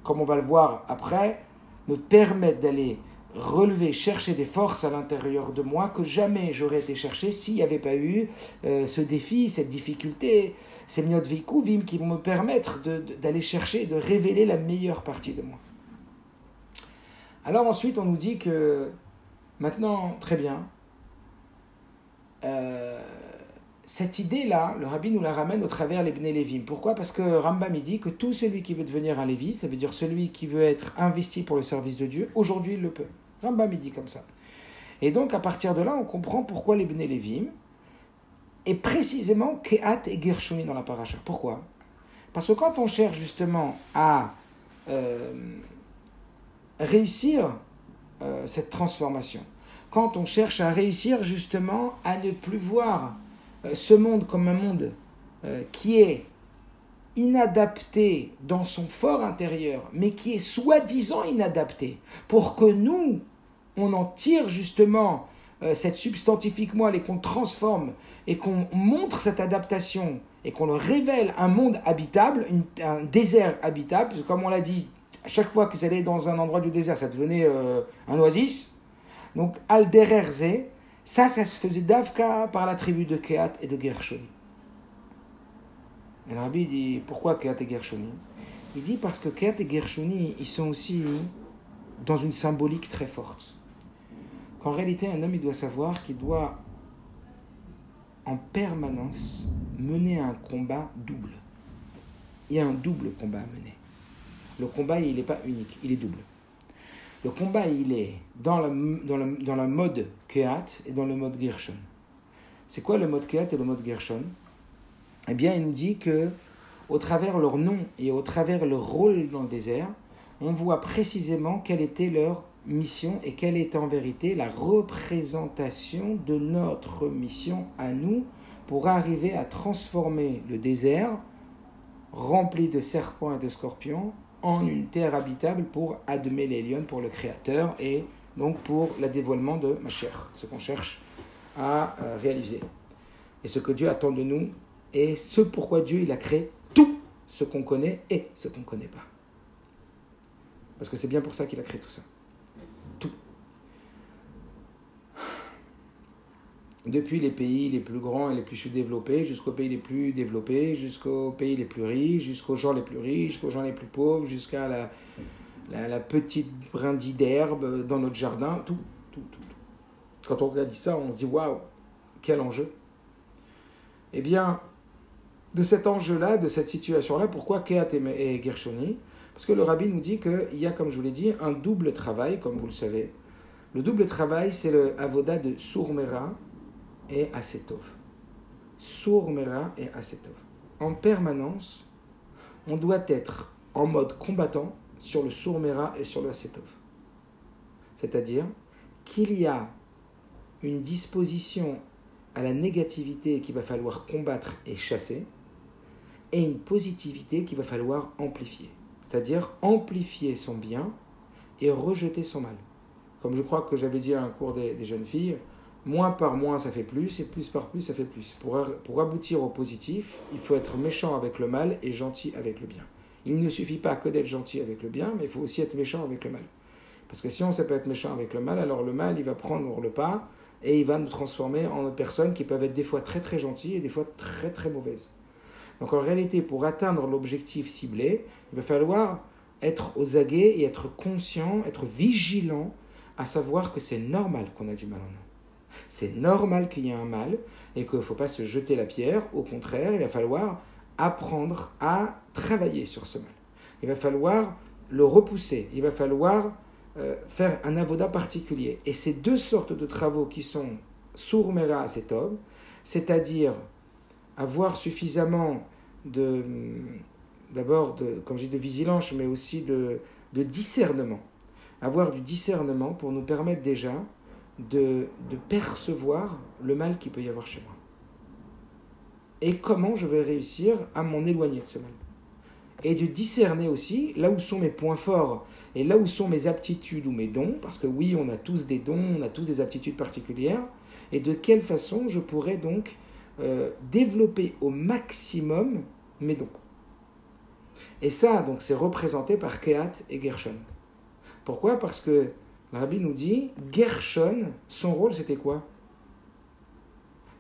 comme on va le voir après, me permettre d'aller relever, chercher des forces à l'intérieur de moi que jamais j'aurais été chercher s'il n'y avait pas eu euh, ce défi, cette difficulté, ces miot vim qui vont me permettre d'aller chercher, de révéler la meilleure partie de moi. Alors ensuite, on nous dit que maintenant, très bien, euh, cette idée-là, le rabbi nous la ramène au travers les Bnei Lévim. Pourquoi? Parce que Rambam dit que tout celui qui veut devenir un Lévi, ça veut dire celui qui veut être investi pour le service de Dieu, aujourd'hui il le peut. Rambam dit comme ça. Et donc à partir de là, on comprend pourquoi les Bnei Lévim, et précisément Kehat et Gershoni dans la paracha. Pourquoi? Parce que quand on cherche justement à euh, réussir euh, cette transformation, quand on cherche à réussir justement à ne plus voir euh, ce monde comme un monde qui est inadapté dans son fort intérieur, mais qui est soi-disant inadapté, pour que nous, on en tire justement euh, cette substantifique moelle et qu'on transforme et qu'on montre cette adaptation et qu'on le révèle un monde habitable, un désert habitable, comme on l'a dit, à chaque fois que vous allez dans un endroit du désert, ça devenait euh, un oasis. Donc, Aldererze, ça, ça se faisait d'Avka par la tribu de Kehat et de Gershoni. Et rabbi dit, pourquoi Kehat et Gershoni? Il dit parce que Kehat et Gershoni, ils sont aussi dans une symbolique très forte qu'en réalité, un homme, il doit savoir qu'il doit en permanence mener un combat double. Il y a un double combat à mener. Le combat, il n'est pas unique, il est double. Le combat, il est dans le mode Kehat et dans le mode Gershon. C'est quoi le mode Kehat et le mode Gershon? Eh bien, il nous dit que au travers leur nom et au travers leur rôle dans le désert, on voit précisément quel était leur mission et quelle est en vérité la représentation de notre mission à nous pour arriver à transformer le désert rempli de serpents et de scorpions en une terre habitable pour admettre les lions, pour le Créateur et donc pour le dévoilement de ma chère, ce qu'on cherche à euh, réaliser. Et ce que Dieu attend de nous et ce pourquoi Dieu il a créé tout ce qu'on connaît et ce qu'on ne connaît pas. Parce que c'est bien pour ça qu'il a créé tout ça. Depuis les pays les plus grands et les plus sous-développés jusqu'aux pays les plus développés, jusqu'aux pays les plus riches, jusqu'aux gens les plus riches, jusqu'aux gens les plus pauvres, jusqu'à la, petite brindille d'herbe dans notre jardin, tout, tout, tout, Quand on regarde ça, on se dit waouh, quel enjeu. Eh bien, de cet enjeu-là, de cette situation-là, pourquoi Kehat et Gershoni? Parce que le rabbi nous dit qu'il y a, comme je vous l'ai dit, un double travail, comme vous le savez. Le double travail, c'est le avoda de Sourmera, et Asetov. Sourmera et Asetov. En permanence, on doit être en mode combattant sur le Sourmera et sur le Asetov. C'est-à-dire qu'il y a une disposition à la négativité qu'il va falloir combattre et chasser, et une positivité qu'il va falloir amplifier. C'est-à-dire amplifier son bien et rejeter son mal. Comme je crois que j'avais dit à un cours des jeunes filles, Moins par moins, ça fait plus, et plus par plus, ça fait plus. Pour, pour aboutir au positif, il faut être méchant avec le mal et gentil avec le bien. Il ne suffit pas que d'être gentil avec le bien, mais il faut aussi être méchant avec le mal. Parce que si on sait pas être méchant avec le mal, alors le mal, il va prendre le pas et il va nous transformer en personnes qui peuvent être des fois très très gentilles et des fois très très mauvaises. Donc en réalité, pour atteindre l'objectif ciblé, il va falloir être aux aguets et être conscient, être vigilant à savoir que c'est normal qu'on a du mal en nous. C'est normal qu'il y ait un mal et qu'il ne faut pas se jeter la pierre. Au contraire, il va falloir apprendre à travailler sur ce mal. Il va falloir le repousser. Il va falloir euh, faire un avoda particulier. Et ces deux sortes de travaux qui sont sourmera homme, c'est-à-dire avoir suffisamment de, d'abord, de, comme de vigilance, mais aussi de, de discernement. Avoir du discernement pour nous permettre déjà de, percevoir le mal qu'il peut y avoir chez moi. Et comment je vais réussir à m'en éloigner de ce mal. Et de discerner aussi là où sont mes points forts et là où sont mes aptitudes ou mes dons, parce que oui, on a tous des dons, on a tous des aptitudes particulières, et de quelle façon je pourrais donc euh, développer au maximum mes dons. Et ça, donc, c'est représenté par Kehat et Gershon. Pourquoi? Parce que rabbi nous dit, Gershon, son rôle, c'était quoi?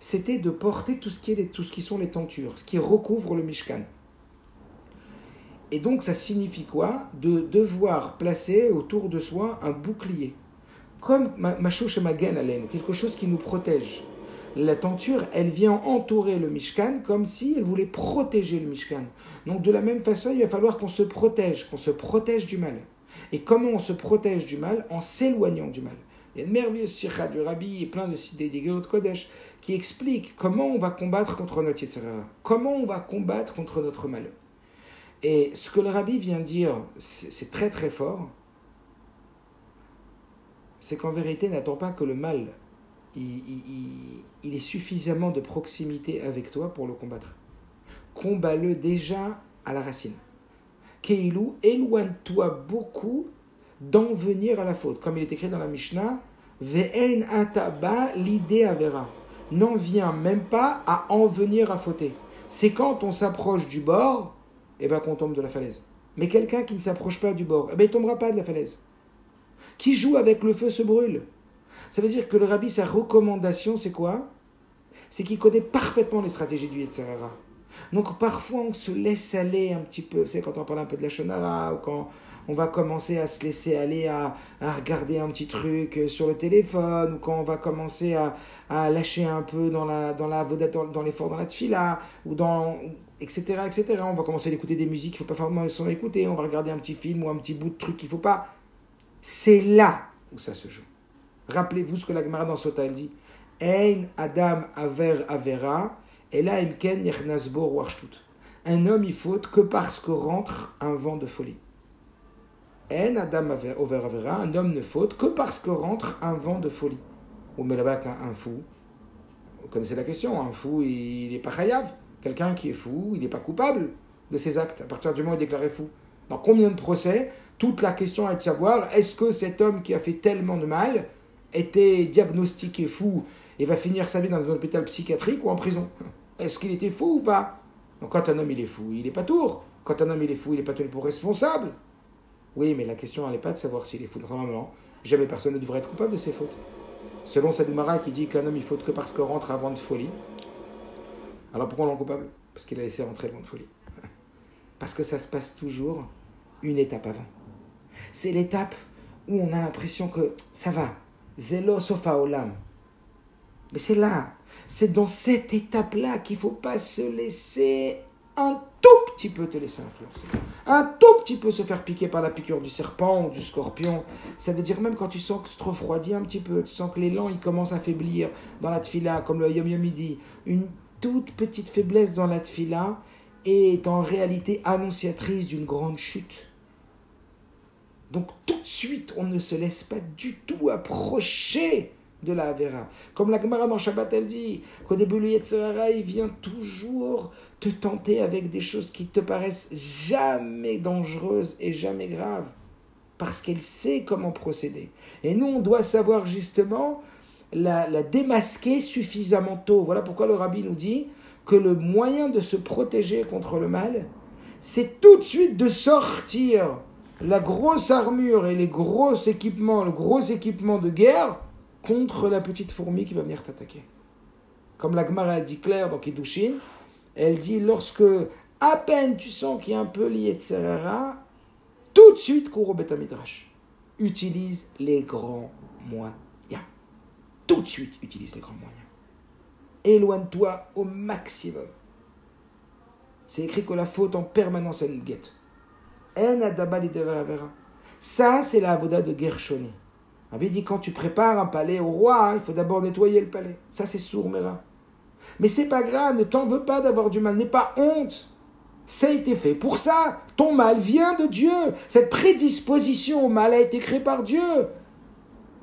C'était de porter tout ce, qui est tout ce qui sont les tentures, ce qui recouvre le Mishkan. Et donc, ça signifie quoi? De devoir placer autour de soi un bouclier. Comme ma, ma et ma gaine quelque chose qui nous protège la tenture, elle vient entourer le Mishkan comme si elle voulait protéger le Mishkan. Donc de la même façon, il va falloir qu'on se protège, qu'on se protège du mal. Et comment on se protège du mal En s'éloignant du mal. Il y a une merveilleuse sikha du Rabbi et plein de des, des de Kodesh qui expliquent comment on va combattre contre notre Yetzirah. Comment on va combattre contre notre mal. Et ce que le Rabbi vient dire, c'est très très fort. C'est qu'en vérité, n'attends pas que le mal il, est suffisamment de proximité avec toi pour le combattre. Combat-le déjà à la racine. Keilou, éloigne-toi beaucoup d'en venir à la faute. Comme il est écrit dans la Mishnah, Ve'en ataba l'idée avera. N'en viens même pas à en venir à fauter. C'est quand on s'approche du bord, et eh ben qu'on tombe de la falaise. Mais quelqu'un qui ne s'approche pas du bord, eh ben il tombera pas de la falaise. Qui joue avec le feu se brûle. Ça veut dire que le rabbi, sa recommandation, c'est quoi? C'est qu'il connaît parfaitement les stratégies du Yetzirara. Donc parfois, on se laisse aller un petit peu. C'est quand on parle un peu de la Shonara, ou quand on va commencer à se laisser aller à, regarder un petit truc sur le téléphone, ou quand on va commencer à, lâcher un peu dans la dans la dans, l'effort dans la tfila, ou dans etc etc. On va commencer à écouter des musiques qu'il faut pas forcément s'en écouter. On va regarder un petit film ou un petit bout de truc qu'il faut pas. C'est là où ça se joue. Rappelez-vous ce que la Gemara dans Sota elle dit. Ein Adam Aver Avera, et là Un homme il faut que parce que rentre un vent de folie. Ein Adam Aver Avera, un homme ne faute que parce que rentre un vent de folie. Ou là-bas un fou. Vous connaissez la question, un fou il n'est pas chayav. Quelqu'un qui est fou, il n'est pas coupable de ses actes à partir du moment où il est déclaré fou. Dans combien de procès, toute la question est de savoir est-ce que cet homme qui a fait tellement de mal était diagnostiqué fou et va finir sa vie dans un hôpital psychiatrique ou en prison? Est-ce qu'il était fou ou pas Donc quand un homme il est fou, il est pas tour. Quand un homme il est fou, il n'est pas tenu pour responsable. Oui, mais la question n'est pas de savoir s'il est fou. Normalement, jamais personne ne devrait être coupable de ses fautes. Selon Sadoumara qui dit qu'un homme il faut que parce qu'on rentre avant de folie. Alors pourquoi on l'en coupable? Parce qu'il a laissé rentrer avant de folie. Parce que ça se passe toujours une étape avant. C'est l'étape où on a l'impression que ça va, Zelo Olam. Mais c'est là, c'est dans cette étape-là qu'il ne faut pas se laisser un tout petit peu te laisser influencer. Un tout petit peu se faire piquer par la piqûre du serpent ou du scorpion. Ça veut dire même quand tu sens que tu te refroidis un petit peu, tu sens que l'élan il commence à faiblir dans la tfila, comme le Yom Yom dit, une toute petite faiblesse dans la tfila est en réalité annonciatrice d'une grande chute. Donc tout de suite, on ne se laisse pas du tout approcher de la Avera. Comme la Gemara dans Shabbat, elle dit qu'au début, le Yetzirara, il vient toujours te tenter avec des choses qui te paraissent jamais dangereuses et jamais graves. Parce qu'elle sait comment procéder. Et nous, on doit savoir justement la, la démasquer suffisamment tôt. Voilà pourquoi le rabbi nous dit que le moyen de se protéger contre le mal, c'est tout de suite de sortir la grosse armure et les gros équipements, le gros équipement de guerre contre la petite fourmi qui va venir t'attaquer. Comme la Gemara dit clair dans Kiddushin, elle dit lorsque à peine tu sens qu'il y a un peu lié de tout de suite cours au Betamidrash. Utilise les grands moyens. Tout de suite utilise les grands moyens. Éloigne-toi au maximum. C'est écrit que la faute en permanence est une guette. Ça, c'est la avoda de Gershoni. Rabbi dit quand tu prépares un palais au roi, hein, il faut d'abord nettoyer le palais. Ça, c'est sourd, Mais c'est pas grave, ne t'en veux pas d'avoir du mal, n'aie pas honte. Ça a été fait pour ça. Ton mal vient de Dieu. Cette prédisposition au mal a été créée par Dieu.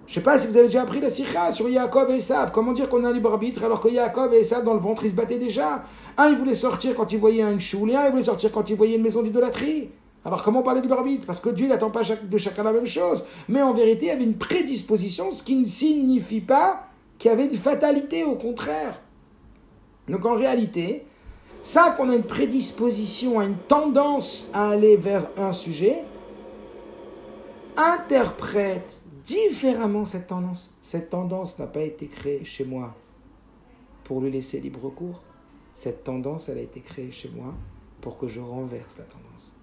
Je sais pas si vous avez déjà appris la sikha sur Yaakov et Esav. Comment dire qu'on a un libre arbitre alors que Yaakov et Esav, dans le ventre, ils se battaient déjà? Un, il voulait sortir quand il voyait une choule, et un, il voulait sortir quand il voyait une maison d'idolâtrie. Alors comment parler libre arbitre Parce que Dieu n'attend pas de chacun la même chose. Mais en vérité, il y avait une prédisposition, ce qui ne signifie pas qu'il y avait une fatalité, au contraire. Donc en réalité, ça qu'on a une prédisposition, une tendance à aller vers un sujet, interprète différemment cette tendance. Cette tendance n'a pas été créée chez moi pour lui laisser libre cours. Cette tendance, elle a été créée chez moi pour que je renverse la tendance.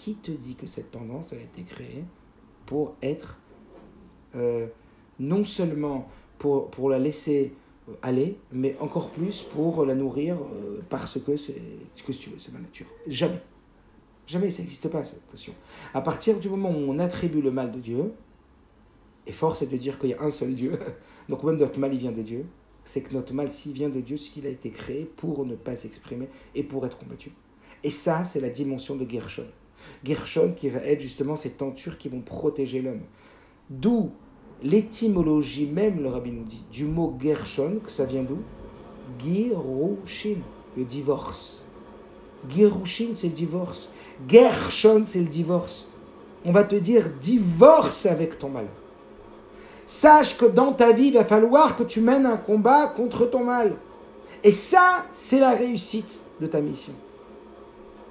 Qui te dit que cette tendance, a été créée pour être euh, non seulement pour, pour la laisser aller, mais encore plus pour la nourrir euh, parce que c'est que tu veux, c'est ma nature. Jamais. Jamais, ça n'existe pas cette notion. À partir du moment où on attribue le mal de Dieu, et force est de dire qu'il y a un seul Dieu, donc même notre mal il vient de Dieu, c'est que notre mal s'il vient de Dieu, c'est qu'il a été créé pour ne pas s'exprimer et pour être combattu. Et ça, c'est la dimension de Gershon. Gershon qui va être justement ces tentures qui vont protéger l'homme. D'où l'étymologie même, le rabbi nous dit, du mot Gershon, que ça vient d'où? Girushin, le divorce. Girushin, c'est le divorce. Gershon, c'est le divorce. On va te dire divorce avec ton mal. Sache que dans ta vie, il va falloir que tu mènes un combat contre ton mal. Et ça, c'est la réussite de ta mission.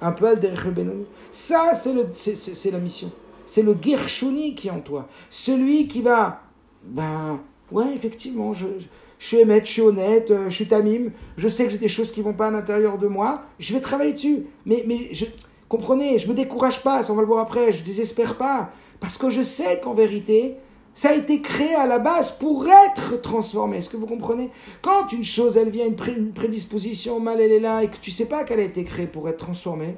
Un peu al Benoni. Ça, c'est la mission c'est le Gershoni qui est en toi. Celui qui va, ben, ouais, effectivement, je, suis émette, je suis honnête, euh, je suis tamime, je sais que j'ai des choses qui vont pas à l'intérieur de moi, je vais travailler dessus. Mais, mais je, comprenez, je me décourage pas, ça on va le voir après, je désespère pas, parce que je sais qu'en vérité, ça a été créé à la base pour être transformé. Est-ce que vous comprenez? Quand une chose, elle vient, une, prédisposition mal, elle est là, et que tu sais pas qu'elle a été créée pour être transformée,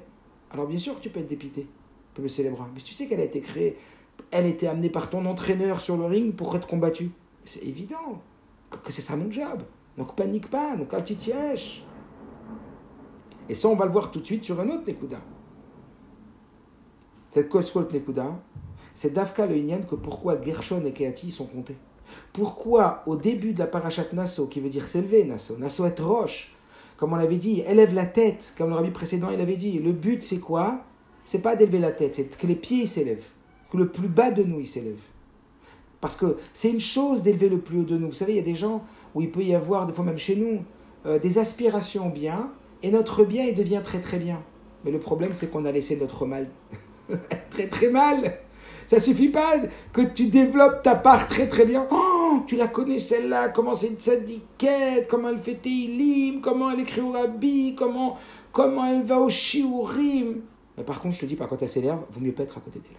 alors bien sûr que tu peux être dépité peut baisser les. Mais tu sais qu'elle a été créée, elle a été amenée par ton entraîneur sur le ring pour être combattue. C'est évident que c'est ça mon job. Donc panique pas, donc altitièche. Et ça, on va le voir tout de suite sur un autre Nekuda. C'est quoi le Nekuda? C'est Dafka le Inyan que pourquoi Gershon et Keati sont comptés. Pourquoi au début de la parachat Nassau, qui veut dire s'élever, Nassau, Nassau être roche, comme on l'avait dit, élève la tête, comme le rabbi précédent il avait dit. Le but c'est quoi? C'est pas d'élever la tête, c'est que les pieds s'élèvent, que le plus bas de nous s'élève. Parce que c'est une chose d'élever le plus haut de nous. Vous savez, il y a des gens où il peut y avoir, des fois même chez nous, euh, des aspirations bien, et notre bien, il devient très très bien. Mais le problème, c'est qu'on a laissé notre mal très très mal. Ça suffit pas que tu développes ta part très très bien. Oh, tu la connais celle-là, comment c'est une sadiquette, comment elle fait tes comment elle écrit au rabbi, comment, comment elle va au shiurim? Par contre, je te dis, pas quand elle s'énerve, vaut mieux pas être à côté d'elle.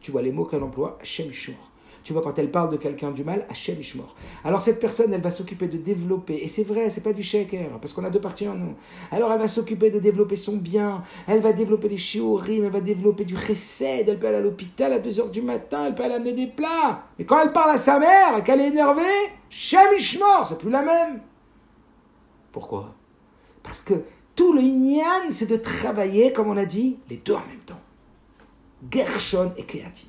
Tu vois les mots qu'elle emploie, Hachem Ishmor. Tu vois, quand elle parle de quelqu'un du mal, Hachem Ishmor. Alors cette personne, elle va s'occuper de développer, et c'est vrai, c'est pas du shaker, parce qu'on a deux parties en nous. Alors elle va s'occuper de développer son bien, elle va développer les shiurim, elle va développer du chesed, elle peut aller à l'hôpital à 2h du matin, elle peut aller amener des plats. Mais quand elle parle à sa mère, qu'elle est énervée, Hachem Ishmor, c'est plus la même. Pourquoi? Parce que tout le Inyan, c'est de travailler, comme on a dit, les deux en même temps. Gershon et Keati.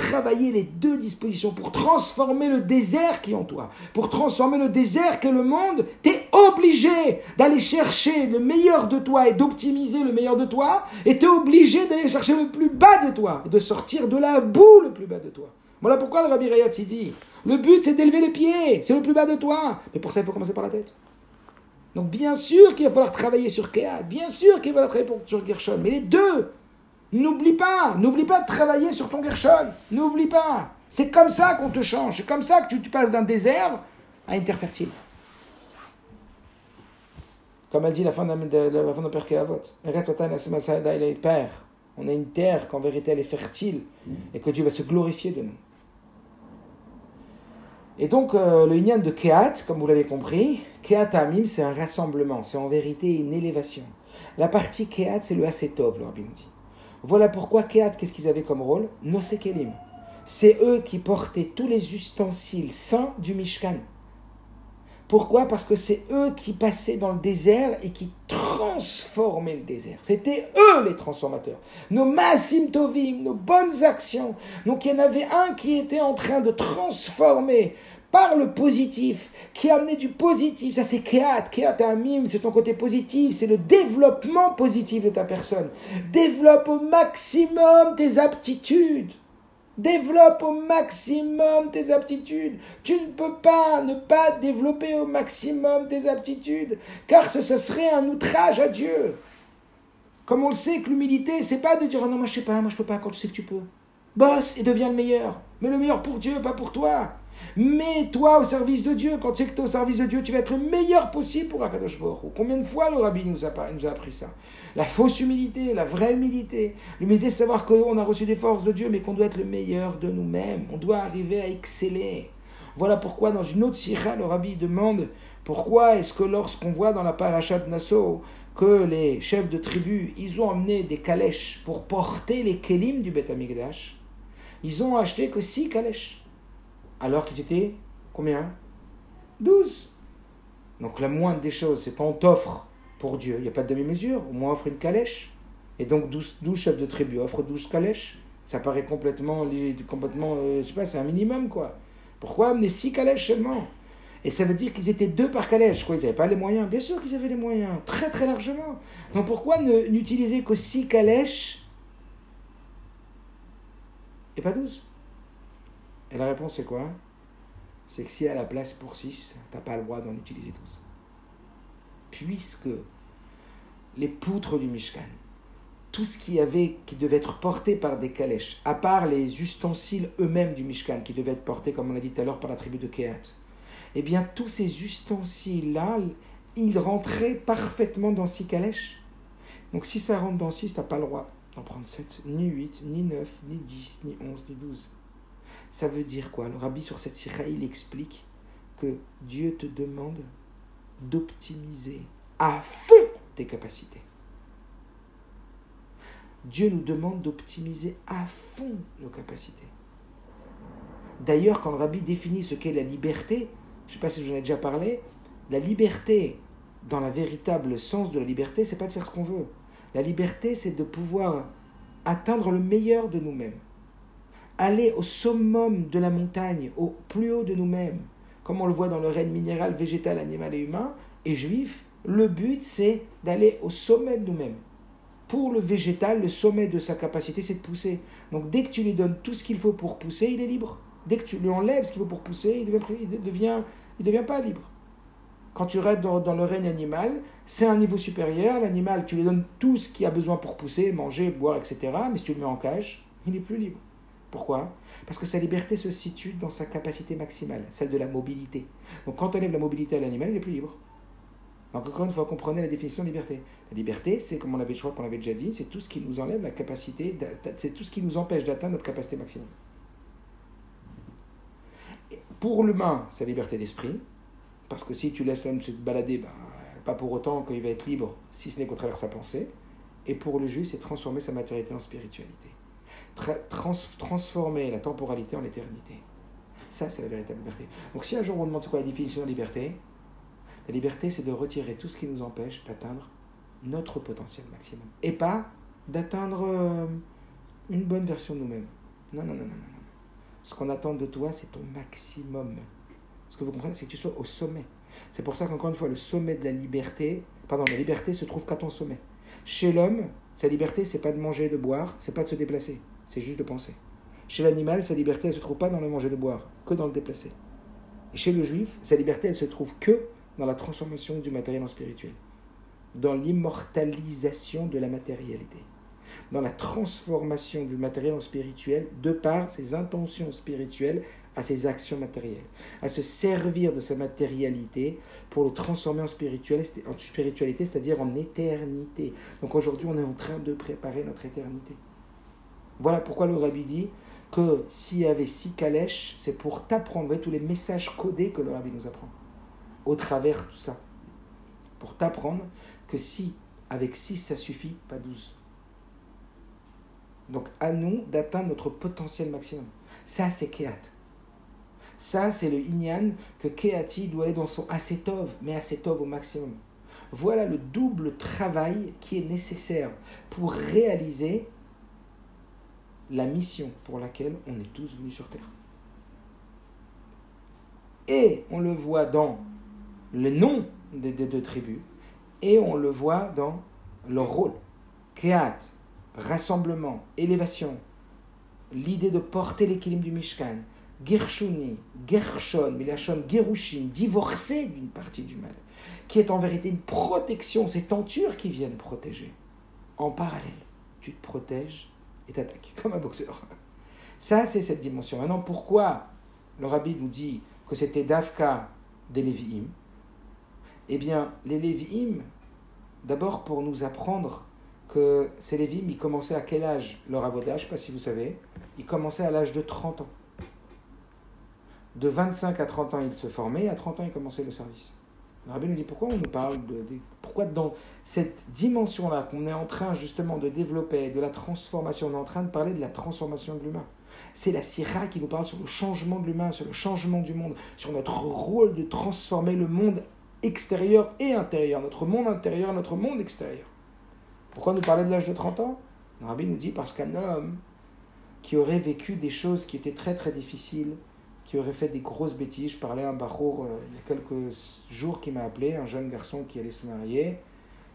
Travailler les deux dispositions pour transformer le désert qui est en toi. Pour transformer le désert qu'est le monde, tu es obligé d'aller chercher le meilleur de toi et d'optimiser le meilleur de toi. Et tu es obligé d'aller chercher le plus bas de toi. Et de sortir de la boue le plus bas de toi. Voilà pourquoi le Rabbi Rayat dit le but c'est d'élever les pieds, c'est le plus bas de toi. Mais pour ça, il faut commencer par la tête. Donc bien sûr qu'il va falloir travailler sur Kéat, bien sûr qu'il va falloir travailler sur Gershon, mais les deux, n'oublie pas, n'oublie pas de travailler sur ton Gershon, n'oublie pas. C'est comme ça qu'on te change, c'est comme ça que tu, passes d'un désert à une terre fertile. Comme elle dit la fin de, la fin Père on a une terre qu'en vérité elle est fertile et que Dieu va se glorifier de nous. Et donc, euh, le Inyan de Keat, comme vous l'avez compris, Keat Amim, c'est un rassemblement, c'est en vérité une élévation. La partie Keat, c'est le Asetov, le Rabbi nous dit. Voilà pourquoi Keat, qu'est-ce qu'ils avaient comme rôle? Nosekelim. c'est eux qui portaient tous les ustensiles saints du Mishkan. Pourquoi? Parce que c'est eux qui passaient dans le désert et qui transformaient le désert. C'était eux les transformateurs. Nos masim tovim, nos bonnes actions. Donc il y en avait un qui était en train de transformer par le positif, qui amenait du positif. Ça c'est Keat, Keat un mime, c'est ton côté positif, c'est le développement positif de ta personne. Développe au maximum tes aptitudes. Développe au maximum tes aptitudes. Tu ne peux pas ne pas développer au maximum tes aptitudes, car ce, serait un outrage à Dieu. Comme on le sait que l'humilité, c'est pas de dire non, moi je sais pas, moi je peux pas quand tu sais que tu peux. Bosse et deviens le meilleur. Mais le meilleur pour Dieu, pas pour toi. Mets-toi au service de Dieu. Quand tu sais que es au service de Dieu, tu vas être le meilleur possible pour Akadosh Baruch Combien de fois le rabbi nous a, nous a appris ça? La fausse humilité, la vraie humilité. L'humilité, c'est savoir qu'on a reçu des forces de Dieu, mais qu'on doit être le meilleur de nous-mêmes. On doit arriver à exceller. Voilà pourquoi dans une autre sikha, le rabbi demande pourquoi est-ce que lorsqu'on voit dans la parachat de Nassau que les chefs de tribu, ils ont amené des calèches pour porter les kelim du Beth Amikdash, ils ont acheté que six calèches alors qu'ils étaient combien? 12. Donc la moindre des choses, c'est qu'on t'offre pour Dieu, il n'y a pas de demi-mesure, au moins offre une calèche. Et donc 12, chefs de tribu offrent 12 calèches. Ça paraît complètement, complètement euh, je sais pas, c'est un minimum quoi. Pourquoi amener 6 calèches seulement? Et ça veut dire qu'ils étaient deux par calèche. Quoi, ils n'avaient pas les moyens Bien sûr qu'ils avaient les moyens, très très largement. Donc pourquoi n'utiliser que 6 calèches et pas 12 et la réponse, c'est quoi? C'est que si à la place pour 6, tu n'as pas le droit d'en utiliser tous. Puisque les poutres du Mishkan, tout ce qui, avait, qui devait être porté par des calèches, à part les ustensiles eux-mêmes du Mishkan, qui devaient être portés, comme on l'a dit tout à l'heure, par la tribu de Kehat, eh bien, tous ces ustensiles-là, ils rentraient parfaitement dans six calèches. Donc, si ça rentre dans six, tu n'as pas le droit d'en prendre sept, ni huit, ni neuf, ni dix, ni onze, ni douze. Ça veut dire quoi Le rabbi sur cette sira, il explique que Dieu te demande d'optimiser à fond tes capacités. Dieu nous demande d'optimiser à fond nos capacités. D'ailleurs, quand le rabbi définit ce qu'est la liberté, je ne sais pas si j'en ai déjà parlé, la liberté, dans le véritable sens de la liberté, c'est pas de faire ce qu'on veut. La liberté, c'est de pouvoir atteindre le meilleur de nous-mêmes aller au summum de la montagne, au plus haut de nous-mêmes, comme on le voit dans le règne minéral, végétal, animal et humain, et juif, le but c'est d'aller au sommet de nous-mêmes. Pour le végétal, le sommet de sa capacité, c'est de pousser. Donc dès que tu lui donnes tout ce qu'il faut pour pousser, il est libre. Dès que tu lui enlèves ce qu'il faut pour pousser, il devient, il devient, il devient pas libre. Quand tu restes dans, dans le règne animal, c'est un niveau supérieur. L'animal, tu lui donnes tout ce qu'il a besoin pour pousser, manger, boire, etc. Mais si tu le mets en cage, il n'est plus libre. Pourquoi? Parce que sa liberté se situe dans sa capacité maximale, celle de la mobilité. Donc quand on enlève la mobilité à l'animal, il est plus libre. Donc encore une fois, comprenez la définition de liberté. La liberté, c'est comme on avait, je crois l'avait déjà dit, c'est tout ce qui nous enlève la capacité, c'est tout ce qui nous empêche d'atteindre notre capacité maximale. Pour l'humain, c'est la liberté d'esprit, parce que si tu laisses l'homme se balader, ben, pas pour autant qu'il va être libre, si ce n'est qu'au travers sa pensée. Et pour le juif, c'est transformer sa matérialité en spiritualité transformer la temporalité en éternité. Ça, c'est la véritable liberté. Donc si un jour on demande c'est quoi la définition de liberté, la liberté, c'est de retirer tout ce qui nous empêche d'atteindre notre potentiel maximum. Et pas d'atteindre euh, une bonne version de nous-mêmes. Non, non, non, non, non. Ce qu'on attend de toi, c'est ton maximum. Ce que vous comprenez, c'est que tu sois au sommet. C'est pour ça qu'encore une fois, le sommet de la liberté, pardon, la liberté se trouve qu'à ton sommet. Chez l'homme, sa liberté, c'est pas de manger, de boire, c'est pas de se déplacer c'est juste de penser. Chez l'animal, sa liberté, ne se trouve pas dans le manger de boire, que dans le déplacer. Et chez le juif, sa liberté, elle se trouve que dans la transformation du matériel en spirituel, dans l'immortalisation de la matérialité, dans la transformation du matériel en spirituel de par ses intentions spirituelles à ses actions matérielles, à se servir de sa matérialité pour le transformer en, en spiritualité, c'est-à-dire en éternité. Donc aujourd'hui, on est en train de préparer notre éternité. Voilà pourquoi le rabbi dit que s'il y avait six calèches, c'est pour t'apprendre tous les messages codés que le rabbi nous apprend, au travers tout ça. Pour t'apprendre que si avec six ça suffit, pas douze. Donc à nous d'atteindre notre potentiel maximum. Ça, c'est Keat. Ça, c'est le Inyan que Keati doit aller dans son Asetov, mais Asetov au maximum. Voilà le double travail qui est nécessaire pour réaliser la mission pour laquelle on est tous venus sur Terre. Et on le voit dans le nom des, deux tribus, et on le voit dans leur rôle. Keat, rassemblement, élévation, l'idée de porter l'équilibre du Mishkan, Gershuni, Gershon, Milachon, Gerushin, divorcé d'une partie du mal, qui est en vérité une protection, ces tentures qui viennent protéger. En parallèle, tu te protèges et t'attaques, comme un boxeur. Ça, c'est cette dimension. Maintenant, pourquoi le rabbi nous dit que c'était Dafka des Lévi'im? Eh bien, les Lévi'im, d'abord pour nous apprendre que ces Lévi'im, ils commençaient à quel âge leur avodage Je ne sais pas si vous savez. Ils commençaient à l'âge de 30 ans. De 25 à 30 ans, ils se formaient, à 30 ans, ils commençaient le service. Le rabbi nous dit pourquoi on nous parle de, pourquoi dans cette dimension-là qu'on est en train justement de développer, de la transformation, on est en train de parler de la transformation de l'humain? C'est la Syrah qui nous parle sur le changement de l'humain, sur le changement du monde, sur notre rôle de transformer le monde extérieur et intérieur, notre monde intérieur, notre monde extérieur. Pourquoi nous parler de l'âge de 30 ans? Le nous dit parce qu'un homme qui aurait vécu des choses qui étaient très très difficiles, qui aurait fait des grosses bêtises. Je parlais à un bachour euh, il y a quelques jours qui m'a appelé, un jeune garçon qui allait se marier,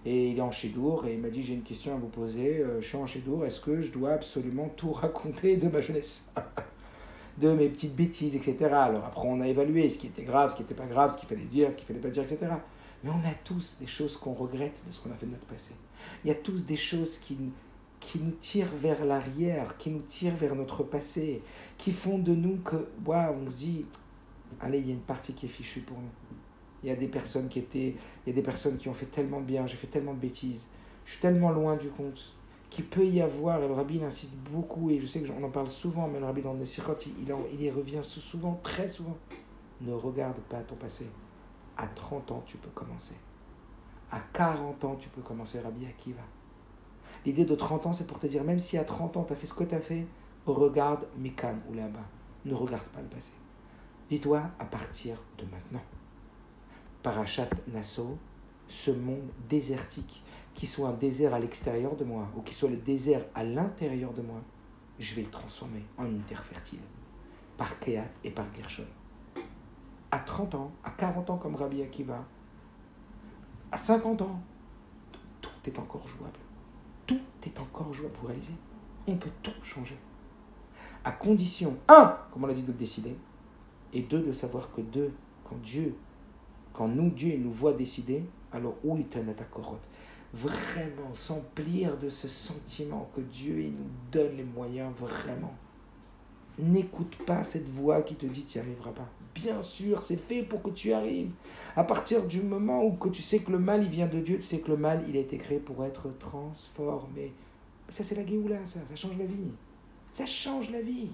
et il est en Chidour, et il m'a dit j'ai une question à vous poser, euh, je suis en Chidour, est-ce que je dois absolument tout raconter de ma jeunesse de mes petites bêtises, etc. Alors après, on a évalué ce qui était grave, ce qui n'était pas grave, ce qu'il fallait dire, ce qu'il fallait pas dire, etc. Mais on a tous des choses qu'on regrette de ce qu'on a fait de notre passé. Il y a tous des choses qui, qui nous tirent vers l'arrière, qui nous tirent vers notre passé, qui font de nous que, waouh, on se dit, allez, il y a une partie qui est fichue pour nous. Il y a des personnes qui étaient, il y a des personnes qui ont fait tellement de bien, j'ai fait tellement de bêtises, je suis tellement loin du compte, qu'il peut y avoir, et le rabbi insiste beaucoup, et je sais que j'en en parle souvent, mais le rabbi dans le Nesirot, il, il y revient souvent, très souvent. Ne regarde pas ton passé. À 30 ans, tu peux commencer. À 40 ans, tu peux commencer Rabbi Akiva. L'idée de 30 ans, c'est pour te dire, même si à 30 ans, tu as fait ce que tu as fait, regarde Mikan ou là-bas. Ne regarde pas le passé. Dis-toi, à partir de maintenant, Parachat Nassau, ce monde désertique, qui soit un désert à l'extérieur de moi, ou qui soit le désert à l'intérieur de moi, je vais le transformer en une terre fertile, par Keat et par Gershon. À 30 ans, à 40 ans comme Rabbi Akiva, à 50 ans, tout est encore jouable tout est encore jouable pour réaliser. On peut tout changer. À condition, un, comme on l'a dit, de le décider, et deux, de savoir que deux, quand Dieu, quand nous, Dieu, il nous voit décider, alors où il tenait à corotte Vraiment s'emplir de ce sentiment que Dieu, il nous donne les moyens, vraiment. N'écoute pas cette voix qui te dit tu n'y arriveras pas. Bien sûr, c'est fait pour que tu arrives. À partir du moment où que tu sais que le mal, il vient de Dieu, tu sais que le mal, il a été créé pour être transformé. Ça, c'est la Géoula, ça. Ça change la vie. Ça change la vie.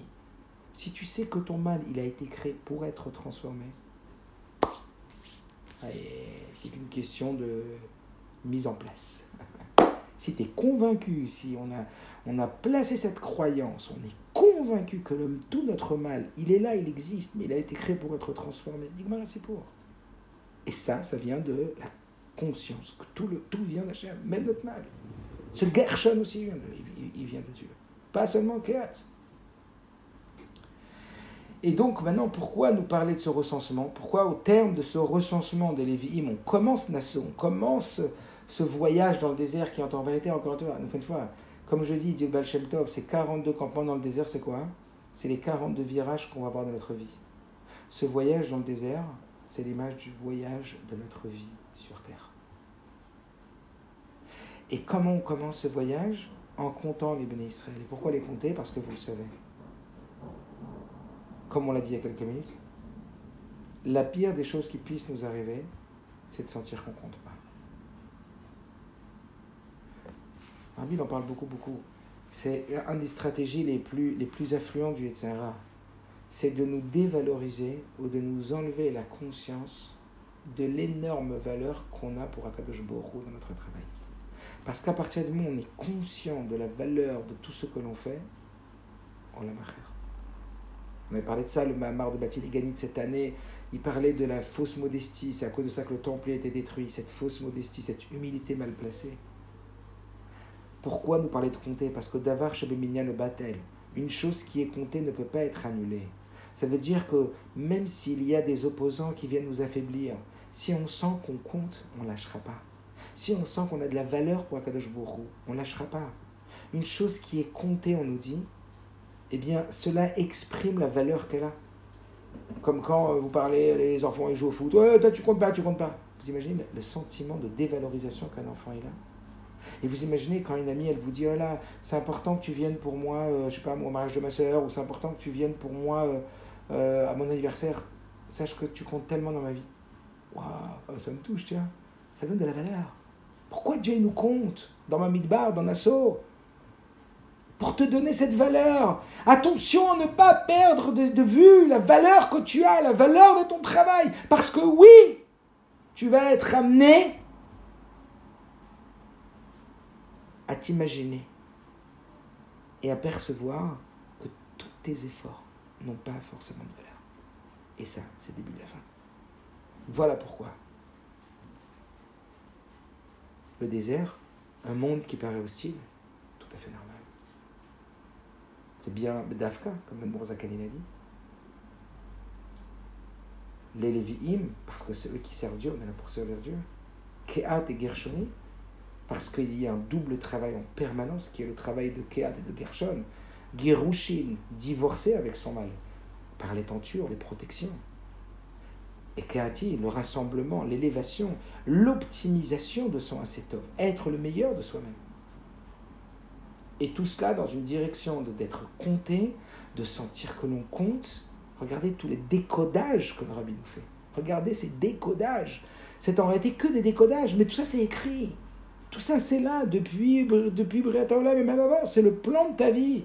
Si tu sais que ton mal, il a été créé pour être transformé, c'est une question de mise en place. si tu es convaincu, si on a, on a placé cette croyance, on est convaincu que tout notre mal, il est là, il existe, mais il a été créé pour être transformé. C'est pour. Et ça, ça vient de la conscience, que tout, le, tout vient d'Hachem, même notre mal. Ce Gershon aussi, il, vient de Dieu. Pas seulement Kéat. Et donc maintenant, pourquoi nous parler de ce recensement? Pourquoi au terme de ce recensement des Lévi'im, on commence Nassau, on commence ce voyage dans le désert qui est en vérité encore une fois, comme je dis, Dieu Baal Tov, ces 42 campements dans le désert, c'est quoi? C'est les 42 virages qu'on va avoir dans notre vie. Ce voyage dans le désert, c'est l'image du voyage de notre vie sur Terre. Et comment on commence ce voyage? En comptant les bénis Israël. Et pourquoi les compter? Parce que vous le savez. Comme on l'a dit il y a quelques minutes, la pire des choses qui puissent nous arriver, c'est de sentir qu'on compte en parle beaucoup, beaucoup. C'est une des stratégies les plus, les plus affluentes du Yetzirah. C'est de nous dévaloriser ou de nous enlever la conscience de l'énorme valeur qu'on a pour Akadosh Borou dans notre travail. Parce qu'à partir du moment où on est conscient de la valeur de tout ce que l'on fait, on l'a On avait parlé de ça, le Mahamar de Bati de cette année. Il parlait de la fausse modestie. C'est à cause de ça que le temple a été détruit. Cette fausse modestie, cette humilité mal placée. Pourquoi nous parler de compter? Parce que Davar Shabeminia le Batel, une chose qui est comptée ne peut pas être annulée. Ça veut dire que même s'il y a des opposants qui viennent nous affaiblir, si on sent qu'on compte, on ne lâchera pas. Si on sent qu'on a de la valeur pour Akadosh Bourou, on lâchera pas. Une chose qui est comptée, on nous dit, eh bien, cela exprime la valeur qu'elle a. Comme quand euh, vous parlez, les enfants ils jouent au foot, ouais, toi tu comptes pas, tu comptes pas. Vous imaginez le sentiment de dévalorisation qu'un enfant a? Et vous imaginez quand une amie, elle vous dit, oh c'est important que tu viennes pour moi, euh, je sais pas, au mariage de ma soeur, ou c'est important que tu viennes pour moi euh, euh, à mon anniversaire, sache que tu comptes tellement dans ma vie. Waouh, ça me touche, tiens. Ça donne de la valeur. Pourquoi Dieu nous compte dans ma midbar, dans Nassau Pour te donner cette valeur. Attention à ne pas perdre de vue la valeur que tu as, la valeur de ton travail. Parce que oui, tu vas être amené à t'imaginer et à percevoir que tous tes efforts n'ont pas forcément de valeur. Et ça, c'est début de la fin. Voilà pourquoi. Le désert, un monde qui paraît hostile, tout à fait normal. C'est bien Dafka, comme Mme Zakalin a dit. Les Lévi'im, parce que c'est eux qui servent Dieu, on est là pour servir Dieu. Kehat et Gershoni, parce qu'il y a un double travail en permanence, qui est le travail de Kehat et de Gershon. Gerushin, divorcé avec son mari, par les tentures, les protections. Et Kehati, le rassemblement, l'élévation, l'optimisation de son acétov, être le meilleur de soi-même. Et tout cela dans une direction d'être compté, de sentir que l'on compte. Regardez tous les décodages que le rabbi nous fait. Regardez ces décodages. C'est en réalité que des décodages, mais tout ça c'est écrit. Tout ça, c'est là, depuis, depuis mais même avant. C'est le plan de ta vie.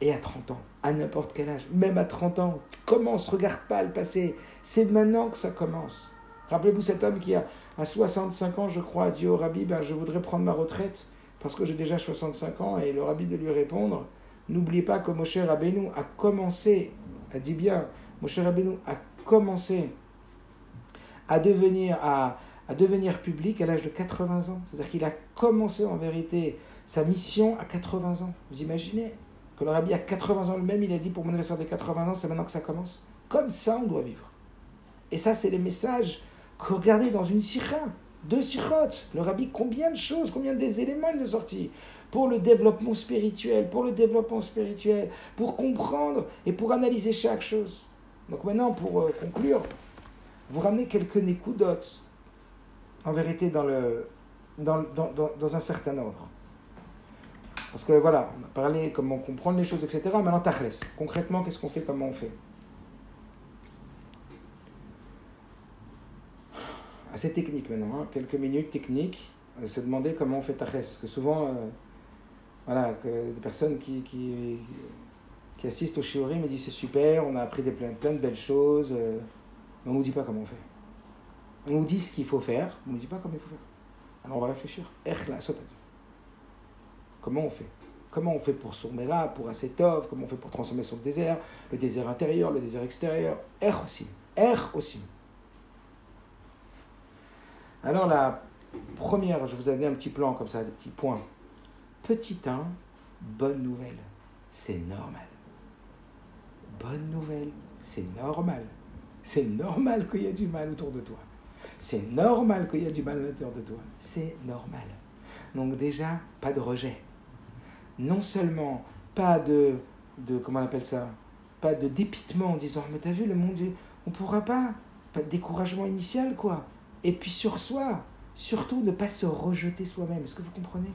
Et à 30 ans, à n'importe quel âge, même à 30 ans, commence, regarde pas le passé. C'est maintenant que ça commence. Rappelez-vous cet homme qui a à 65 ans, je crois, a dit au rabbi, ben, je voudrais prendre ma retraite parce que j'ai déjà 65 ans. Et le rabbi de lui répondre, n'oubliez pas que Moshe Rabbeinu a commencé, a dit bien, Moshe Rabbeinu a commencé à devenir, à, à devenir public à l'âge de 80 ans. C'est-à-dire qu'il a commencé en vérité sa mission à 80 ans. Vous imaginez que le rabbi a 80 ans le même, il a dit pour mon anniversaire des 80 ans, c'est maintenant que ça commence. Comme ça, on doit vivre. Et ça, c'est les messages que regardez dans une sikha, deux sikhotes. Le rabbi, combien de choses, combien des éléments il a sortis pour le développement spirituel, pour le développement spirituel, pour comprendre et pour analyser chaque chose. Donc maintenant, pour euh, conclure, vous ramenez quelques nécoudotes en vérité dans, le, dans, dans, un certain ordre. Parce que voilà, on a parlé comment comprendre les choses, etc. Maintenant, tachles. Concrètement, qu'est-ce qu'on fait, comment on fait? Assez technique maintenant, hein. quelques minutes techniques, euh, se demander comment on fait tachles. Parce que souvent, euh, voilà, des personnes qui, assistent au shiori me disent c'est super, on a appris des, plein, plein de belles choses, euh, mais on ne nous dit pas comment on fait. On nous dit ce qu'il faut faire, on ne nous dit pas comment il faut faire. Alors on va réfléchir. Comment on fait? Comment on fait pour Sourmera, pour Asetov Comment on fait pour transformer son désert? Le désert intérieur, le désert extérieur Er aussi. Er aussi. Alors la première, je vous ai donné un petit plan comme ça, des petits points. Petit 1, bonne nouvelle, c'est normal. Bonne nouvelle, c'est normal. C'est normal qu'il y ait du mal autour de toi. C'est normal qu'il y ait du mal à l'intérieur de toi. C'est normal. Donc déjà, pas de rejet. Non seulement pas de, de comment on appelle ça, pas de dépitement en disant mais t'as vu le monde, on pourra pas, pas de découragement initial quoi. Et puis sur soi, surtout ne pas se rejeter soi-même. Est-ce que vous comprenez?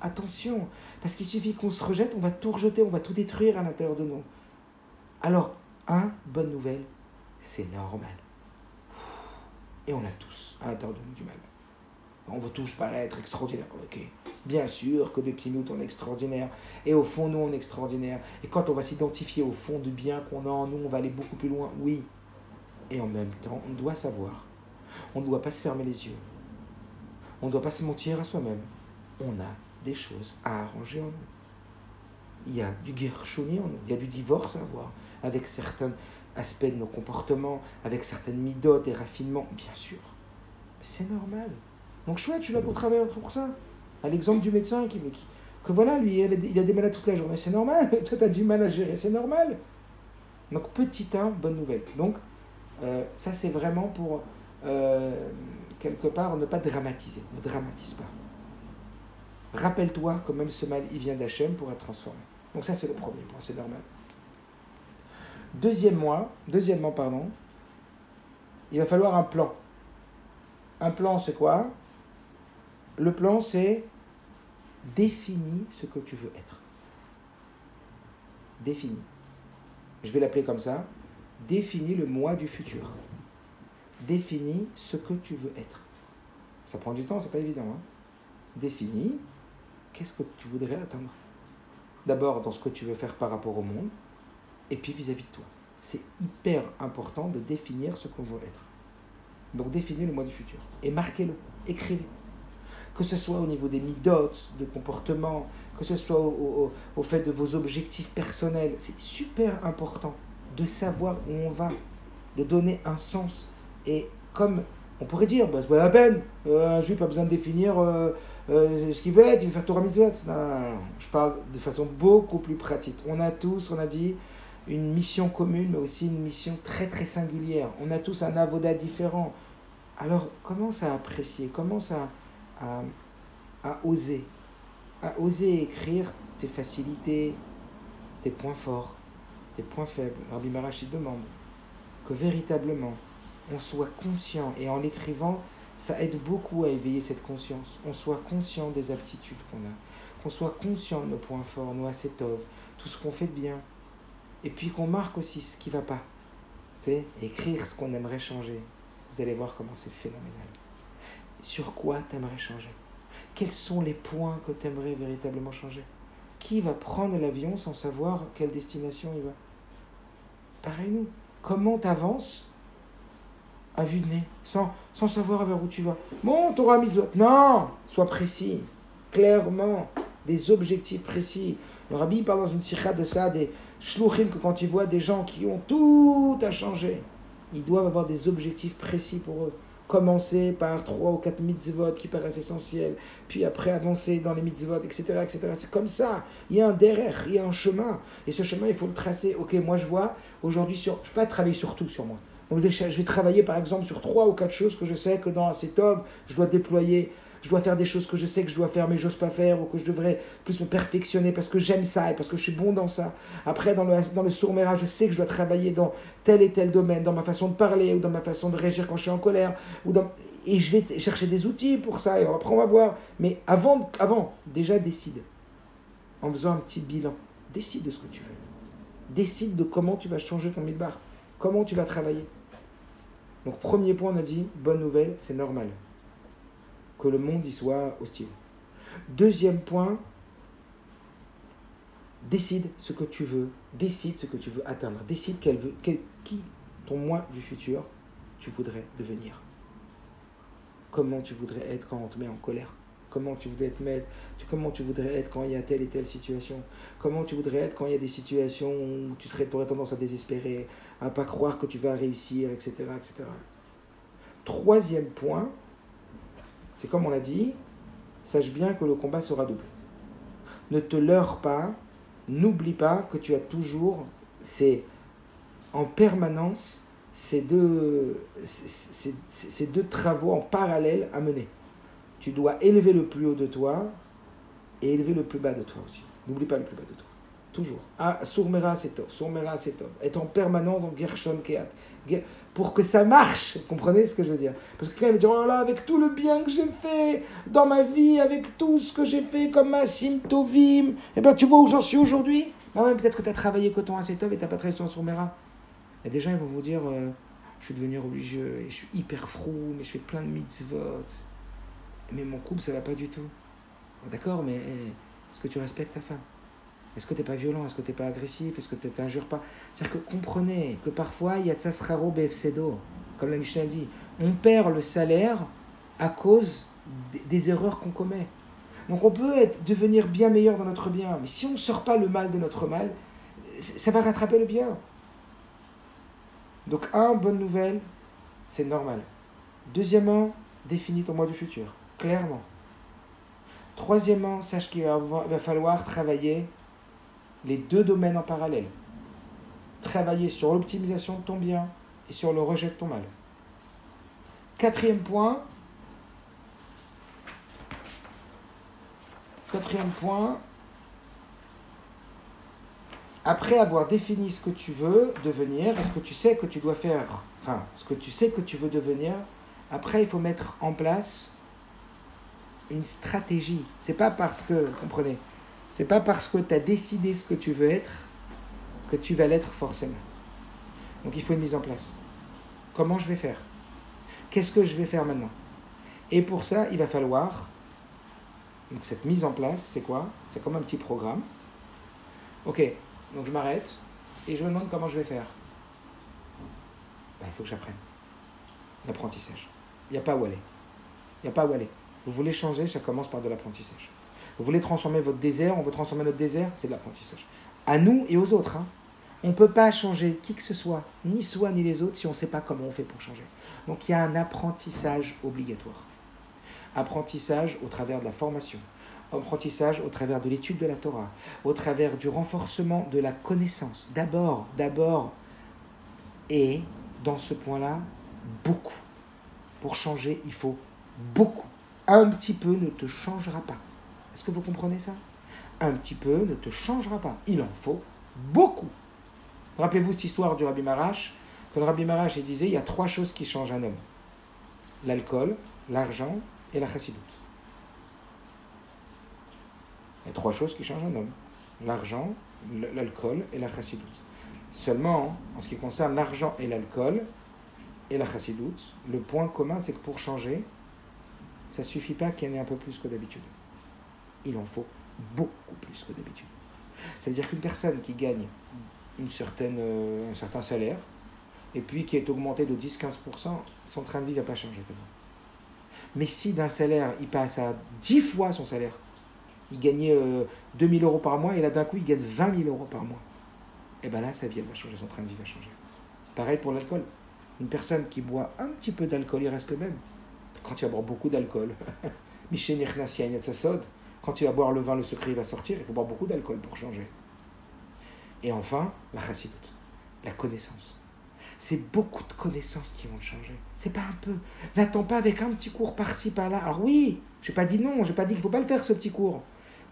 Attention, parce qu'il suffit qu'on se rejette, on va tout rejeter, on va tout détruire à l'intérieur de nous. Alors, un, bonne nouvelle, c'est normal. Et on a tous à l'intérieur de nous du mal. On veut tous paraître extraordinaire. Ok, bien sûr que depuis nous, on est extraordinaire. Et au fond, nous, on est extraordinaire. Et quand on va s'identifier au fond du bien qu'on a en nous, on va aller beaucoup plus loin. Oui. Et en même temps, on doit savoir. On ne doit pas se fermer les yeux. On ne doit pas se mentir à soi-même. On a des choses à arranger en nous. Il y a du guerchoni en nous, il y a du divorce à avoir avec certains aspects de nos comportements, avec certaines midotes et raffinements, bien sûr. C'est normal. Donc chouette, je suis là pour travailler pour ça. À l'exemple du médecin qui, qui que voilà, lui, il a des malades toute la journée, c'est normal. Toi, tu as du mal à gérer, c'est normal. Donc petit 1, bonne nouvelle. Donc euh, ça, c'est vraiment pour, euh, quelque part, ne pas dramatiser. Ne dramatise pas. Rappelle-toi que même ce mal, il vient d'Hachem pour être transformé. Donc ça, c'est le premier point, c'est normal. Deuxièmement, deuxièmement, pardon, il va falloir un plan. Un plan, c'est quoi? Le plan, c'est définis ce que tu veux être. Définis. Je vais l'appeler comme ça. Définis le moi du futur. Définis ce que tu veux être. Ça prend du temps, c'est pas évident. Hein Définis qu'est-ce que tu voudrais atteindre. D'abord dans ce que tu veux faire par rapport au monde, et puis vis-à-vis de toi. C'est hyper important de définir ce qu'on veut être. Donc définis le moi du futur. Et marquez-le, écrivez que ce soit au niveau des midotes, de comportement, que ce soit au, fait de vos objectifs personnels. C'est super important de savoir où on va, de donner un sens. Et comme on pourrait dire, bah, c'est pas la peine, euh, un juif a besoin de définir euh, euh, ce qu'il veut être, il veut faire Torah Mitzvot. Non, non, non, je parle de façon beaucoup plus pratique. On a tous, on a dit, une mission commune, mais aussi une mission très très singulière. On a tous un avoda différent. Alors commence à apprécier, commence à, à, oser, à oser écrire tes facilités, tes points forts, tes points faibles? Rabbi Marachi demande que véritablement on soit conscient et en l'écrivant, ça aide beaucoup à éveiller cette conscience. On soit conscient des aptitudes qu'on a, qu'on soit conscient de nos points forts, nos acétov, tout ce qu'on fait de bien. Et puis qu'on marque aussi ce qui ne va pas. Écrire ce qu'on aimerait changer. Vous allez voir comment c'est phénoménal. Sur quoi tu aimerais changer? Quels sont les points que tu aimerais véritablement changer? Qui va prendre l'avion sans savoir quelle destination il va? Pareil nous. Comment tu avances à vue de nez, sans, savoir vers où tu vas? Bon, t'auras mis Non Sois précis, clairement, des objectifs précis. Le rabbi parle dans une sikha de ça, des shluchim, que quand tu vois des gens qui ont tout à changer, ils doivent avoir des objectifs précis pour eux commencer par trois ou quatre mitzvot qui paraissent essentiels, puis après avancer dans les mitzvot, etc. etc. C'est comme ça. Il y a un derrière, il y a un chemin. Et ce chemin, il faut le tracer. Ok, moi je vois, aujourd'hui, sur, je ne peux pas travailler sur tout sur moi. Je vais, travailler par exemple sur trois ou quatre choses que je sais que dans top je dois déployer je dois faire des choses que je sais que je dois faire mais j'ose pas faire ou que je devrais plus me perfectionner parce que j'aime ça et parce que je suis bon dans ça. Après, dans le, dans le sourméra, je sais que je dois travailler dans tel et tel domaine, dans ma façon de parler ou dans ma façon de réagir quand je suis en colère. Et je vais chercher des outils pour ça et après on va voir. Mais avant, avant déjà décide. En faisant un petit bilan. Décide de ce que tu veux. Décide de comment tu vas changer ton midbar. Comment tu vas travailler. Donc premier point, on a dit, bonne nouvelle, c'est normal que le monde y soit hostile. Deuxième point, décide ce que tu veux, décide ce que tu veux atteindre, décide quel veut, qui, ton moi du futur, tu voudrais devenir. Comment tu voudrais être quand on te met en colère? Comment tu voudrais être maître Comment tu voudrais être quand il y a telle et telle situation? Comment tu voudrais être quand il y a des situations où tu serais, aurais tendance à désespérer, à pas croire que tu vas réussir, etc., etc. Troisième point, c'est comme on l'a dit, sache bien que le combat sera double. Ne te leurre pas, n'oublie pas que tu as toujours, c'est en permanence ces deux, ces, deux travaux en parallèle à mener. Tu dois élever le plus haut de toi et élever le plus bas de toi aussi. N'oublie pas le plus bas de toi. Toujours. Ah, Sourmera, c'est top. Sourmera, c'est top. Être en permanent dans Gershon Keat. Pour que ça marche. Comprenez ce que je veux dire? Parce que quand va dire, oh là avec tout le bien que j'ai fait dans ma vie, avec tout ce que j'ai fait comme Massim Tovim, eh ben, tu vois où j'en suis aujourd'hui? Ah ouais, peut-être que tu as travaillé coton assez top et tu pas travaillé sur Sourmera. Et gens, ils vont vous dire, euh, je suis devenu religieux et je suis hyper frou, mais je fais plein de mitzvot. Mais mon couple, ça va pas du tout. D'accord, mais eh, est-ce que tu respectes ta femme? Est-ce que tu n'es pas violent? Est-ce que tu n'es pas agressif? Est-ce que tu t'injures pas? C'est-à-dire que comprenez que parfois, il y a tsasraro bfcedo, comme la Mishnah dit. On perd le salaire à cause des, erreurs qu'on commet. Donc on peut être, devenir bien meilleur dans notre bien, mais si on ne sort pas le mal de notre mal, ça va rattraper le bien. Donc un, bonne nouvelle, c'est normal. Deuxièmement, définis ton mois du futur, clairement. Troisièmement, sache qu'il va, falloir travailler les deux domaines en parallèle. Travailler sur l'optimisation de ton bien et sur le rejet de ton mal. Quatrième point. Quatrième point. Après avoir défini ce que tu veux devenir, est-ce que tu sais que tu dois faire, enfin, ce que tu sais que tu veux devenir, après il faut mettre en place une stratégie. C'est pas parce que, comprenez, c'est pas parce que tu as décidé ce que tu veux être que tu vas l'être forcément. Donc il faut une mise en place. Comment je vais faire? Qu'est-ce que je vais faire maintenant? Et pour ça, il va falloir. Donc cette mise en place, c'est quoi? C'est comme un petit programme. Ok, donc je m'arrête et je me demande comment je vais faire. Ben, il faut que j'apprenne. L'apprentissage. Il n'y a pas où aller. Il n'y a pas où aller. Vous voulez changer, ça commence par de l'apprentissage. Vous voulez transformer votre désert, on veut transformer notre désert, c'est de l'apprentissage. À nous et aux autres. Hein. On ne peut pas changer qui que ce soit, ni soi ni les autres, si on ne sait pas comment on fait pour changer. Donc il y a un apprentissage obligatoire. Apprentissage au travers de la formation, apprentissage au travers de l'étude de la Torah, au travers du renforcement de la connaissance. D'abord, d'abord, et dans ce point-là, beaucoup. Pour changer, il faut beaucoup un petit peu ne te changera pas. Est-ce que vous comprenez ça? Un petit peu ne te changera pas. Il en faut beaucoup. Rappelez-vous cette histoire du Rabbi Marash, que le Rabbi Marash disait il y a trois choses qui changent un homme l'alcool, l'argent et la chassidoute. Il y a trois choses qui changent un homme l'argent, l'alcool et la chassidoute. Seulement, en ce qui concerne l'argent et l'alcool et la chassidoute, le point commun, c'est que pour changer, ça ne suffit pas qu'il y en ait un peu plus que d'habitude. Il en faut beaucoup plus que d'habitude. Ça veut dire qu'une personne qui gagne une euh, un certain salaire, et puis qui est augmenté de 10-15%, son train de vie ne va pas changer Mais si d'un salaire, il passe à 10 fois son salaire, il gagnait 2000 euh, euros par mois, et là d'un coup, il gagne 20 000 euros par mois, et eh bien là, sa vie, elle va changer, son train de vie va changer. Pareil pour l'alcool. Une personne qui boit un petit peu d'alcool, il reste le même quand tu vas boire beaucoup d'alcool. Quand tu vas boire le vin, le secret va sortir. Il faut boire beaucoup d'alcool pour changer. Et enfin, la chassidoute, la connaissance. C'est beaucoup de connaissances qui vont changer. C'est pas un peu. N'attends pas avec un petit cours par-ci, par-là. Alors oui, je n'ai pas dit non, je n'ai pas dit qu'il faut pas le faire, ce petit cours.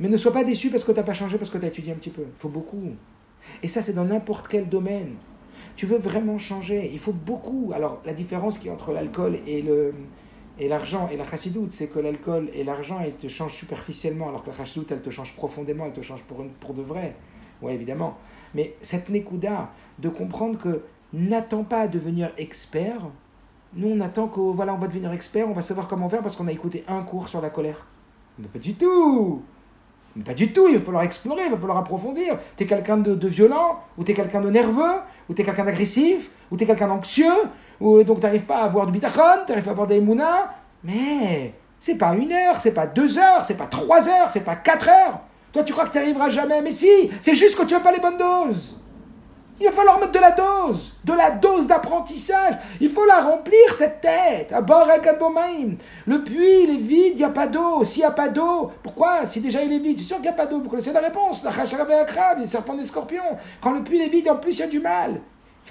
Mais ne sois pas déçu parce que tu n'as pas changé, parce que tu as étudié un petit peu. Il faut beaucoup. Et ça, c'est dans n'importe quel domaine. Tu veux vraiment changer, il faut beaucoup. Alors, la différence qui entre l'alcool et le, et l'argent et la chassidoute, c'est que l'alcool et l'argent, ils te changent superficiellement, alors que la chassidoute, elle te change profondément, elle te change pour, pour de vrai. Oui, évidemment. Mais cette nekuda, de comprendre que n'attends pas à devenir expert. Nous, on attend que, voilà, on va devenir expert, on va savoir comment faire parce qu'on a écouté un cours sur la colère. Mais pas du tout mais pas du tout, il va falloir explorer, il va falloir approfondir. Tu es quelqu'un de, de, violent, ou tu es quelqu'un de nerveux, ou tu es quelqu'un d'agressif, ou tu es quelqu'un d'anxieux, ou donc tu n'arrives pas à avoir du bitachon, tu n'arrives pas à avoir des mounas. Mais c'est pas une heure, c'est pas deux heures, c'est pas trois heures, c'est pas quatre heures. Toi, tu crois que tu arriveras jamais, mais si, c'est juste que tu n'as pas les bonnes doses. Il va falloir mettre de la dose, de la dose d'apprentissage. Il faut la remplir, cette tête. À bord Le puits, il est vide, il n'y a pas d'eau. S'il n'y a pas d'eau, pourquoi? Si déjà il est vide, c'est sûr qu'il n'y a pas d'eau. Vous connaissez la réponse. La crabe, les serpents des scorpions. Quand le puits est vide, en plus, il y a du mal.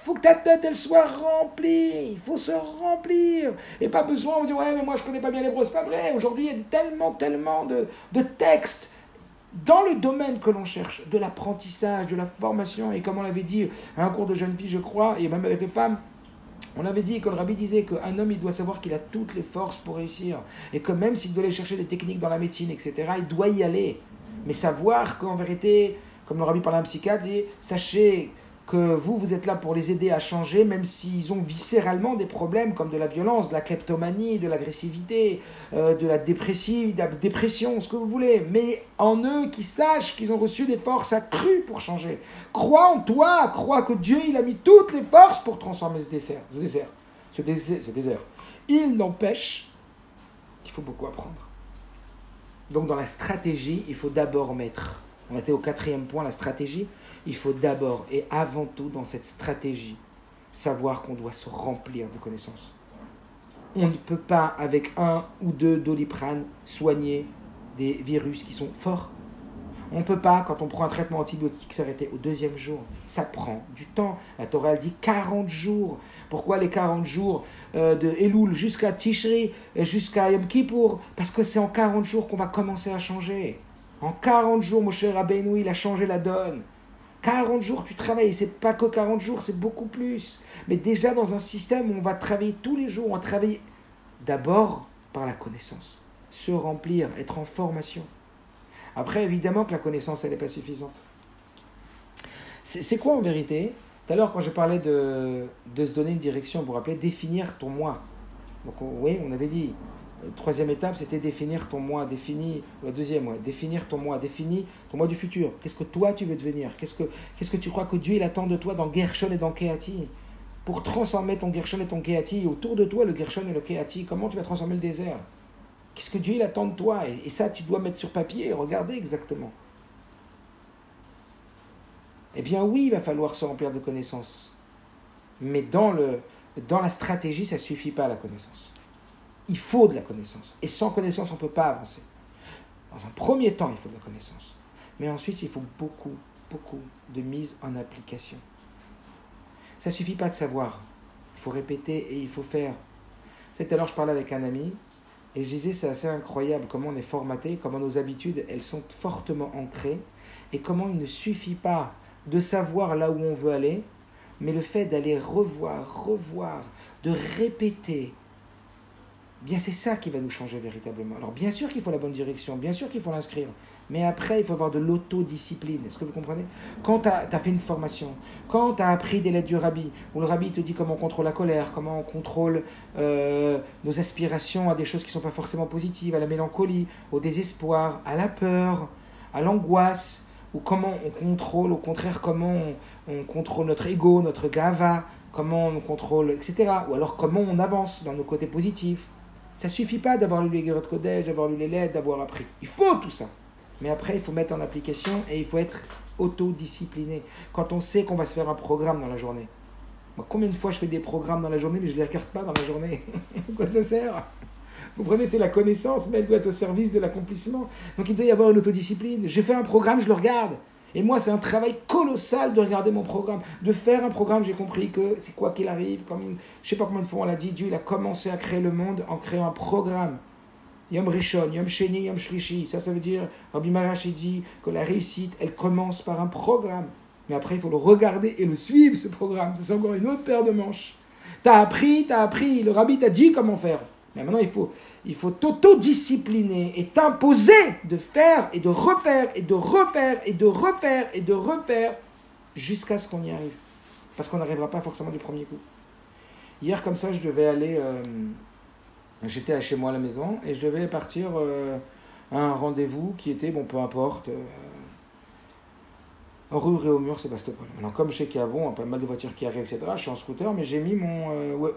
Il faut que ta tête, elle soit remplie. Il faut se remplir. Et pas besoin de dire, ouais, mais moi, je connais pas bien les C'est pas vrai. Aujourd'hui, il y a tellement, tellement de, de textes dans le domaine que l'on cherche, de l'apprentissage, de la formation, et comme on l'avait dit à un cours de jeune fille, je crois, et même avec les femmes, on avait dit que le rabbi disait qu'un homme, il doit savoir qu'il a toutes les forces pour réussir, et que même s'il doit aller chercher des techniques dans la médecine, etc., il doit y aller. Mais savoir qu'en vérité, comme le rabbi parlait à un psychiatre, dit, sachez que vous, vous êtes là pour les aider à changer, même s'ils ont viscéralement des problèmes comme de la violence, de la kleptomanie, de l'agressivité, euh, de la dépressive, de la dépression, ce que vous voulez. Mais en eux, qui sachent qu'ils ont reçu des forces accrues pour changer. Crois en toi, crois que Dieu, il a mis toutes les forces pour transformer ce désert. Ce désert, ce désert, ce désert. Il n'empêche qu'il faut beaucoup apprendre. Donc dans la stratégie, il faut d'abord mettre, on était au quatrième point, la stratégie, il faut d'abord et avant tout dans cette stratégie savoir qu'on doit se remplir de connaissances. On ne peut pas avec un ou deux doliprane soigner des virus qui sont forts. On ne peut pas, quand on prend un traitement antibiotique, s'arrêter au deuxième jour. Ça prend du temps. La Torah, elle dit 40 jours. Pourquoi les 40 jours euh, de Elul jusqu'à Tishri, jusqu'à Yom Kippour? Parce que c'est en 40 jours qu'on va commencer à changer. En 40 jours, mon cher Rabbeinu, il a changé la donne. 40 jours, tu travailles. C'est pas que 40 jours, c'est beaucoup plus. Mais déjà dans un système où on va travailler tous les jours, on va travailler d'abord par la connaissance. Se remplir, être en formation. Après, évidemment que la connaissance, elle n'est pas suffisante. C'est quoi en vérité? Tout à l'heure, quand je parlais de, de, se donner une direction, vous vous rappelez, définir ton moi. Donc, oui, on avait dit, troisième étape, c'était définir ton moi, définir, la deuxième, ouais, définir ton moi, définir ton moi du futur. Qu'est-ce que toi tu veux devenir? Qu'est-ce que, tu crois que Dieu attend de toi dans Gershon et dans Keati? Pour transformer ton Gershon et ton Keati, autour de toi le Gershon et le Keati, comment tu vas transformer le désert? Qu'est-ce que Dieu attend de toi? Et, ça, tu dois mettre sur papier et regarder exactement. Eh bien oui, il va falloir se remplir de connaissances. Mais dans, le, dans la stratégie, ça ne suffit pas la connaissance. Il faut de la connaissance. Et sans connaissance, on ne peut pas avancer. Dans un premier temps, il faut de la connaissance. Mais ensuite, il faut beaucoup, beaucoup de mise en application. Ça ne suffit pas de savoir. Il faut répéter et il faut faire. C'est alors je parlais avec un ami et je disais, c'est assez incroyable comment on est formaté, comment nos habitudes, elles sont fortement ancrées, et comment il ne suffit pas de savoir là où on veut aller, mais le fait d'aller revoir, revoir, de répéter, bien c'est ça qui va nous changer véritablement. Alors bien sûr qu'il faut la bonne direction, bien sûr qu'il faut l'inscrire, mais après, il faut avoir de l'autodiscipline. Est-ce que vous comprenez? Quand tu as, fait une formation, quand tu as appris des lettres du rabbi, où le rabbi te dit comment on contrôle la colère, comment on contrôle euh, nos aspirations à des choses qui ne sont pas forcément positives, à la mélancolie, au désespoir, à la peur, à l'angoisse, ou comment on contrôle, au contraire, comment on, contrôle notre ego, notre gava, comment on contrôle, etc. Ou alors comment on avance dans nos côtés positifs. Ça suffit pas d'avoir lu les de Kodesh, d'avoir lu les lettres, d'avoir appris. Il faut tout ça. Mais après, il faut mettre en application et il faut être autodiscipliné. Quand on sait qu'on va se faire un programme dans la journée. Moi, combien de fois je fais des programmes dans la journée, mais je ne les regarde pas dans la journée Quoi ça sert? Vous prenez, c'est la connaissance, mais elle doit être au service de l'accomplissement. Donc il doit y avoir une autodiscipline. J'ai fait un programme, je le regarde. Et moi, c'est un travail colossal de regarder mon programme. De faire un programme, j'ai compris que c'est quoi qu'il arrive. Comme, je ne sais pas combien de fois on l'a dit, Dieu il a commencé à créer le monde en créant un programme. Yom Rishon, Yom Sheni, Yom Shlishi. Ça, ça veut dire, Rabbi Marash dit que la réussite, elle commence par un programme. Mais après, il faut le regarder et le suivre, ce programme. C'est encore une autre paire de manches. T'as appris, t'as appris. Le rabbi t'a dit comment faire. Mais maintenant, il faut, il faut t'autodiscipliner et t'imposer de faire et de refaire et de refaire et de refaire et de refaire jusqu'à ce qu'on y arrive. Parce qu'on n'arrivera pas forcément du premier coup. Hier, comme ça, je devais aller. Euh, J'étais chez moi à la maison et je devais partir euh, à un rendez-vous qui était, bon, peu importe, euh, rue Réaumur, Sébastopol. Alors, comme je sais qu'il a pas mal de voitures qui arrivent, etc., je suis en scooter, mais j'ai mis mon euh.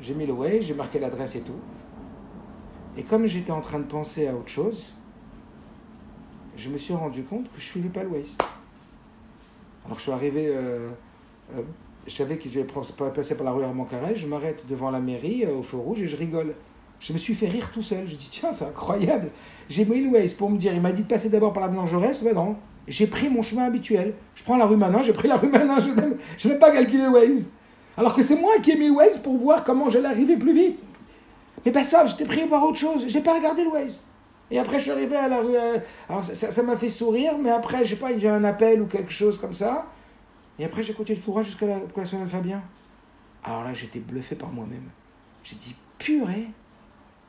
J'ai mis le Waze, j'ai marqué l'adresse et tout. Et comme j'étais en train de penser à autre chose, je me suis rendu compte que je ne suivais pas le Waze. Alors, je suis arrivé je savais que je vais passer par la rue Armand Carrel, je m'arrête devant la mairie au feu rouge et je rigole. Je me suis fait rire tout seul. Je dis, tiens, c'est incroyable. J'ai mis le Waze pour me dire, il m'a dit de passer d'abord par la Jaurès. Ben non, j'ai pris mon chemin habituel. Je prends la rue Manin, j'ai pris la rue Manin, je n'ai même, même, pas calculé le Waze. Alors que c'est moi qui ai mis le Waze pour voir comment j'allais arriver plus vite. Mais pas ça, j'étais pris par autre chose. Je n'ai pas regardé le Waze. Et après, je suis arrivé à la rue. Euh, alors, ça m'a fait sourire, mais après, je sais pas, il y a un appel ou quelque chose comme ça. Et après, j'ai continué le courage jusqu'à la, semaine Fabien. Alors là, j'étais bluffé par moi-même. J'ai dit, purée,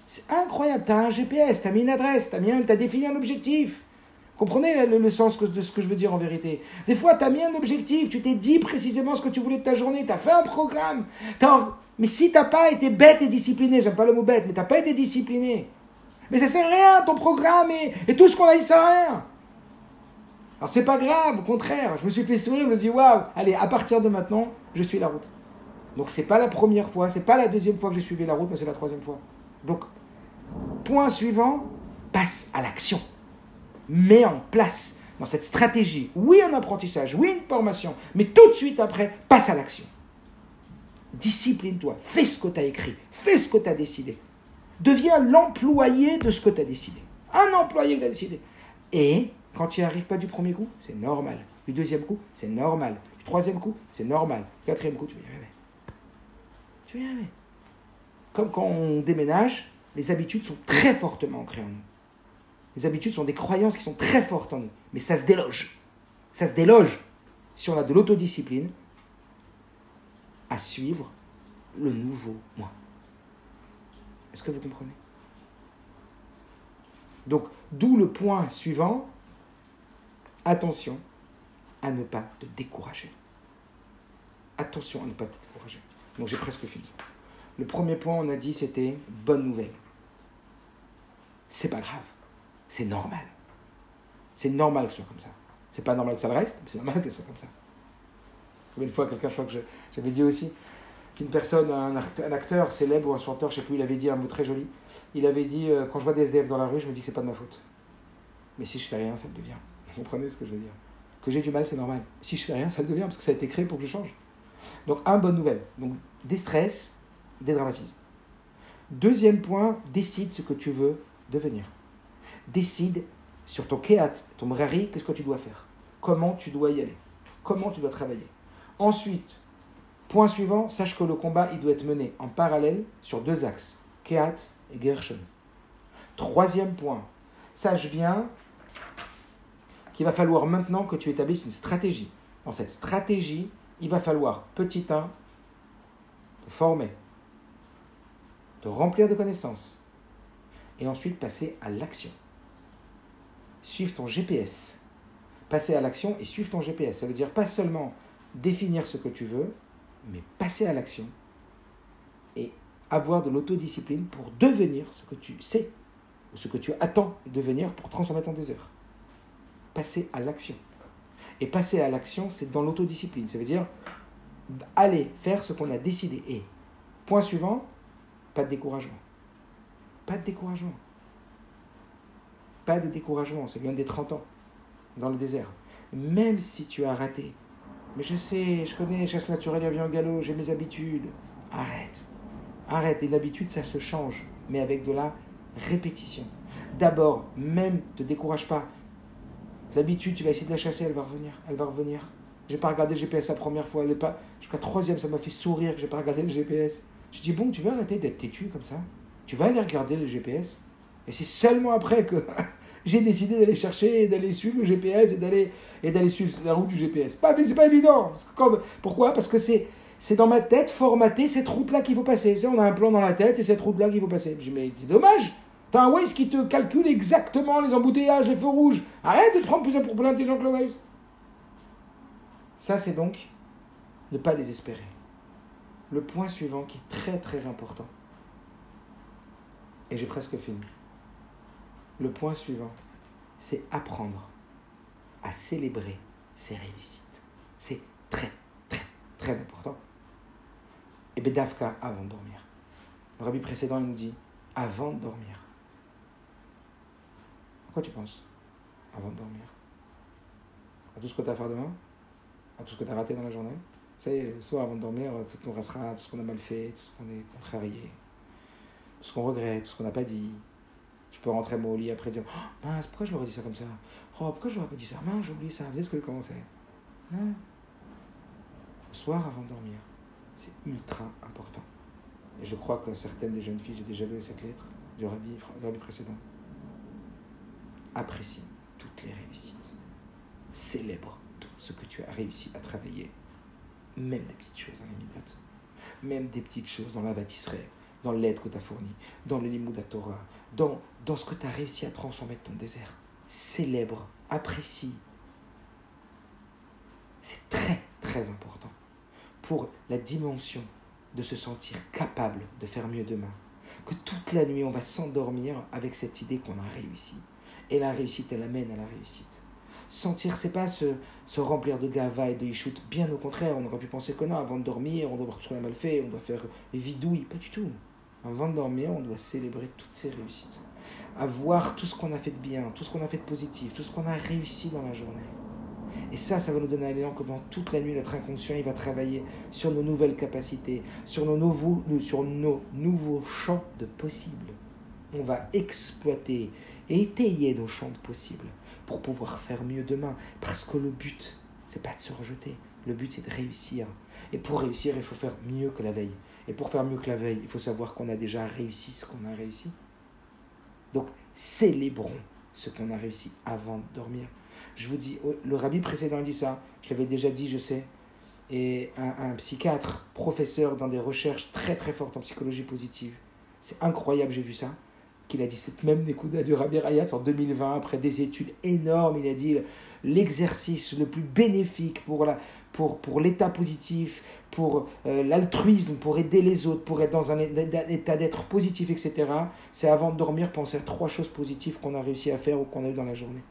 c'est incroyable, tu as un GPS, tu as mis une adresse, tu as, défini un objectif. Comprenez le, sens de ce que je veux dire en vérité. Des fois, tu as mis un objectif, tu t'es dit précisément ce que tu voulais de ta journée, tu as fait un programme. Mais si tu pas été bête et discipliné, j'aime pas le mot bête, mais tu pas été discipliné, mais ça sert à rien, ton programme et, tout ce qu'on a dit, ça sert à rien. Alors c'est pas grave, au contraire, je me suis fait sourire, je me suis dit waouh, allez, à partir de maintenant, je suis la route. Donc c'est pas la première fois, c'est pas la deuxième fois que j'ai suivi la route, mais c'est la troisième fois. Donc Point suivant, passe à l'action. Mets en place dans cette stratégie, oui un apprentissage, oui une formation, mais tout de suite après, passe à l'action. Discipline-toi, fais ce que tu as écrit, fais ce que tu as décidé. Deviens l'employé de ce que tu as décidé. Un employé que tu as décidé. Et quand tu n'y arrives pas du premier coup, c'est normal. Du deuxième coup, c'est normal. Du troisième coup, c'est normal. Du quatrième coup, tu vas y. Tu vas y. Comme quand on déménage, les habitudes sont très fortement ancrées en nous. Les habitudes sont des croyances qui sont très fortes en nous. Mais ça se déloge. Ça se déloge si on a de l'autodiscipline à suivre le nouveau moi. Est-ce que vous comprenez? Donc, d'où le point suivant. Attention à ne pas te décourager. Attention à ne pas te décourager. Donc, j'ai presque fini. Le premier point, on a dit, c'était bonne nouvelle. C'est pas grave c'est normal. C'est normal que ce soit comme ça. C'est pas normal que ça le reste, mais c'est normal que ce soit comme ça. Une fois, quelqu'un, je crois que j'avais dit aussi, qu'une personne, un, acteur célèbre ou un chanteur, je sais plus, il avait dit un mot très joli. Il avait dit euh, Quand je vois des SDF dans la rue, je me dis que c'est pas de ma faute. Mais si je fais rien, ça le devient. Vous comprenez ce que je veux dire? Que j'ai du mal, c'est normal. Si je fais rien, ça le devient parce que ça a été créé pour que je change. Donc, un, bonne nouvelle. Donc, déstresse, dédramatise. Deuxième point, décide ce que tu veux devenir décide sur ton keat, ton brari, qu'est-ce que tu dois faire? Comment tu dois y aller? Comment tu dois travailler? Ensuite, point suivant, sache que le combat, il doit être mené en parallèle sur deux axes, keat et gershon. Troisième point, sache bien qu'il va falloir maintenant que tu établisses une stratégie. Dans cette stratégie, il va falloir, petit 1, te former, te remplir de connaissances, et ensuite passer à l'action suivre ton GPS. Passer à l'action et suivre ton GPS. Ça veut dire pas seulement définir ce que tu veux, mais passer à l'action et avoir de l'autodiscipline pour devenir ce que tu sais ou ce que tu attends de devenir pour transformer ton désert. Passer à l'action. Et passer à l'action, c'est dans l'autodiscipline. Ça veut dire aller faire ce qu'on a décidé. Et point suivant, pas de découragement. Pas de découragement. Pas de découragement, c'est bien des 30 ans dans le désert. Même si tu as raté. Mais je sais, je connais, chasse naturelle, avion galop, j'ai mes habitudes. Arrête. Arrête. Et l'habitude, ça se change, mais avec de la répétition. D'abord, même, te décourage pas. L'habitude, tu vas essayer de la chasser, elle va revenir. Elle va revenir. J'ai pas regardé le GPS la première fois, elle est pas. Jusqu'à troisième, ça m'a fait sourire que j'ai pas regardé le GPS. Je dis bon, tu vas arrêter d'être têtu comme ça? Tu vas aller regarder le GPS. Et c'est seulement après que j'ai décidé d'aller chercher, d'aller suivre le GPS et d'aller et d'aller suivre la route du GPS. Pas, mais c'est pas évident. pourquoi? Parce que c'est c'est dans ma tête formaté cette route-là qu'il faut passer. on a un plan dans la tête et cette route-là qu'il faut passer. Je dis, mais c'est dommage. T'as un Waze qui te calcule exactement les embouteillages, les feux rouges. Arrête de te prendre plus, pour plus intelligent que le Waze. Ça, c'est donc ne pas désespérer. Le point suivant qui est très très important. Et j'ai presque fini le point suivant, c'est apprendre à célébrer ses réussites. C'est très, très, très important. Et Bedavka avant de dormir. Le rabbi précédent, il nous dit avant de dormir. À quoi tu penses avant de dormir? À tout ce que tu as à faire demain? À tout ce que tu as raté dans la journée? C'est soit avant de dormir, tout ce qu'on restera, tout ce qu'on a mal fait, tout ce qu'on est contrarié, tout ce qu'on regrette, tout ce qu'on n'a pas dit, je peux rentrer moi au lit après dire oh, mince, pourquoi je leur ai dit ça comme ça? Oh, pourquoi je leur ai pas dit ça? Mince, j'ai oublié ça. Vous savez ce que je commençais Non. Le soir avant de dormir, c'est ultra important. Et je crois que certaines des jeunes filles, j'ai déjà lu cette lettre du rabbi, rabbi précédent, apprécie toutes les réussites. Célèbre tout ce que tu as réussi à travailler. Même des petites choses dans les minutes. Même des petites choses dans la bâtisserie dans l'aide que tu as fournie, dans le Limouda Torah, dans, dans ce que tu as réussi à transformer ton désert. Célèbre, apprécie. C'est très, très important pour la dimension de se sentir capable de faire mieux demain. Que toute la nuit, on va s'endormir avec cette idée qu'on a réussi. Et la réussite, elle amène à la réussite. Sentir, c'est pas se, se, remplir de gava et de ishout. Bien au contraire, on aurait pu penser que non, avant de dormir, on doit qu'on a mal fait, on doit faire vidouille. Pas du tout. Avant de dormir, on doit célébrer toutes ces réussites. Avoir tout ce qu'on a fait de bien, tout ce qu'on a fait de positif, tout ce qu'on a réussi dans la journée. Et ça, ça va nous donner un élan que pendant toute la nuit, notre inconscient, il va travailler sur nos nouvelles capacités, sur nos nouveaux, sur nos nouveaux champs de possibles. On va exploiter et étayer nos champs de possibles pour pouvoir faire mieux demain. Parce que le but, c'est pas de se rejeter. Le but, c'est de réussir. Et pour réussir, il faut faire mieux que la veille. Et pour faire mieux que la veille, il faut savoir qu'on a déjà réussi ce qu'on a réussi. Donc, célébrons ce qu'on a réussi avant de dormir. Je vous dis, oh, le rabbi précédent dit ça, je l'avais déjà dit, je sais. Et un, psychiatre, professeur dans des recherches très très fortes en psychologie positive, c'est incroyable, j'ai vu ça, qu'il a dit cette même Nekuda du Rabbi Rayatz en 2020, après des études énormes, il a dit l'exercice le plus bénéfique pour la, pour, pour l'état positif, pour euh, l'altruisme, pour aider les autres, pour être dans un état d'être positif, etc., c'est avant de dormir penser à trois choses positives qu'on a réussi à faire ou qu'on a eu dans la journée.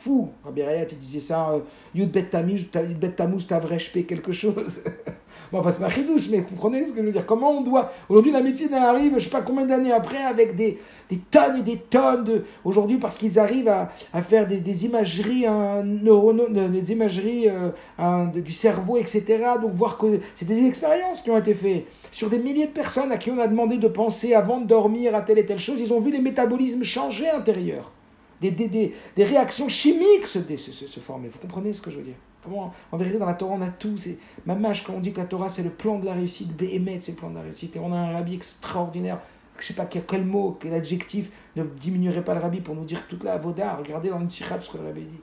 Fou, Rabbi Rayat, il disait ça, euh, Yud bet tamuz, tavreshpe quelque chose. bon, enfin, c'est pas chidouche, mais comprenez ce que je veux dire. Comment on doit. Aujourd'hui, la médecine, elle arrive, je sais pas combien d'années après, avec des, des tonnes et des tonnes de. Aujourd'hui, parce qu'ils arrivent à, à, faire des, des imageries, des imageries euh, du cerveau, etc. Donc, voir que c'est des expériences qui ont été faites sur des milliers de personnes à qui on a demandé de penser avant de dormir à telle et telle chose. Ils ont vu les métabolismes changer intérieurs des, des, des, réactions chimiques se, se, se, former. Vous comprenez ce que je veux dire? En vérité, dans la Torah, on a tout. C'est mâche quand on dit que la Torah, c'est le plan de la réussite, Béhémet, c'est le plan de la réussite. Et on a un rabbi extraordinaire. Je sais pas quel, mot, quel adjectif ne diminuerait pas le rabbi pour nous dire toute la avoda. Regardez dans une sikhab ce que le rabbi dit.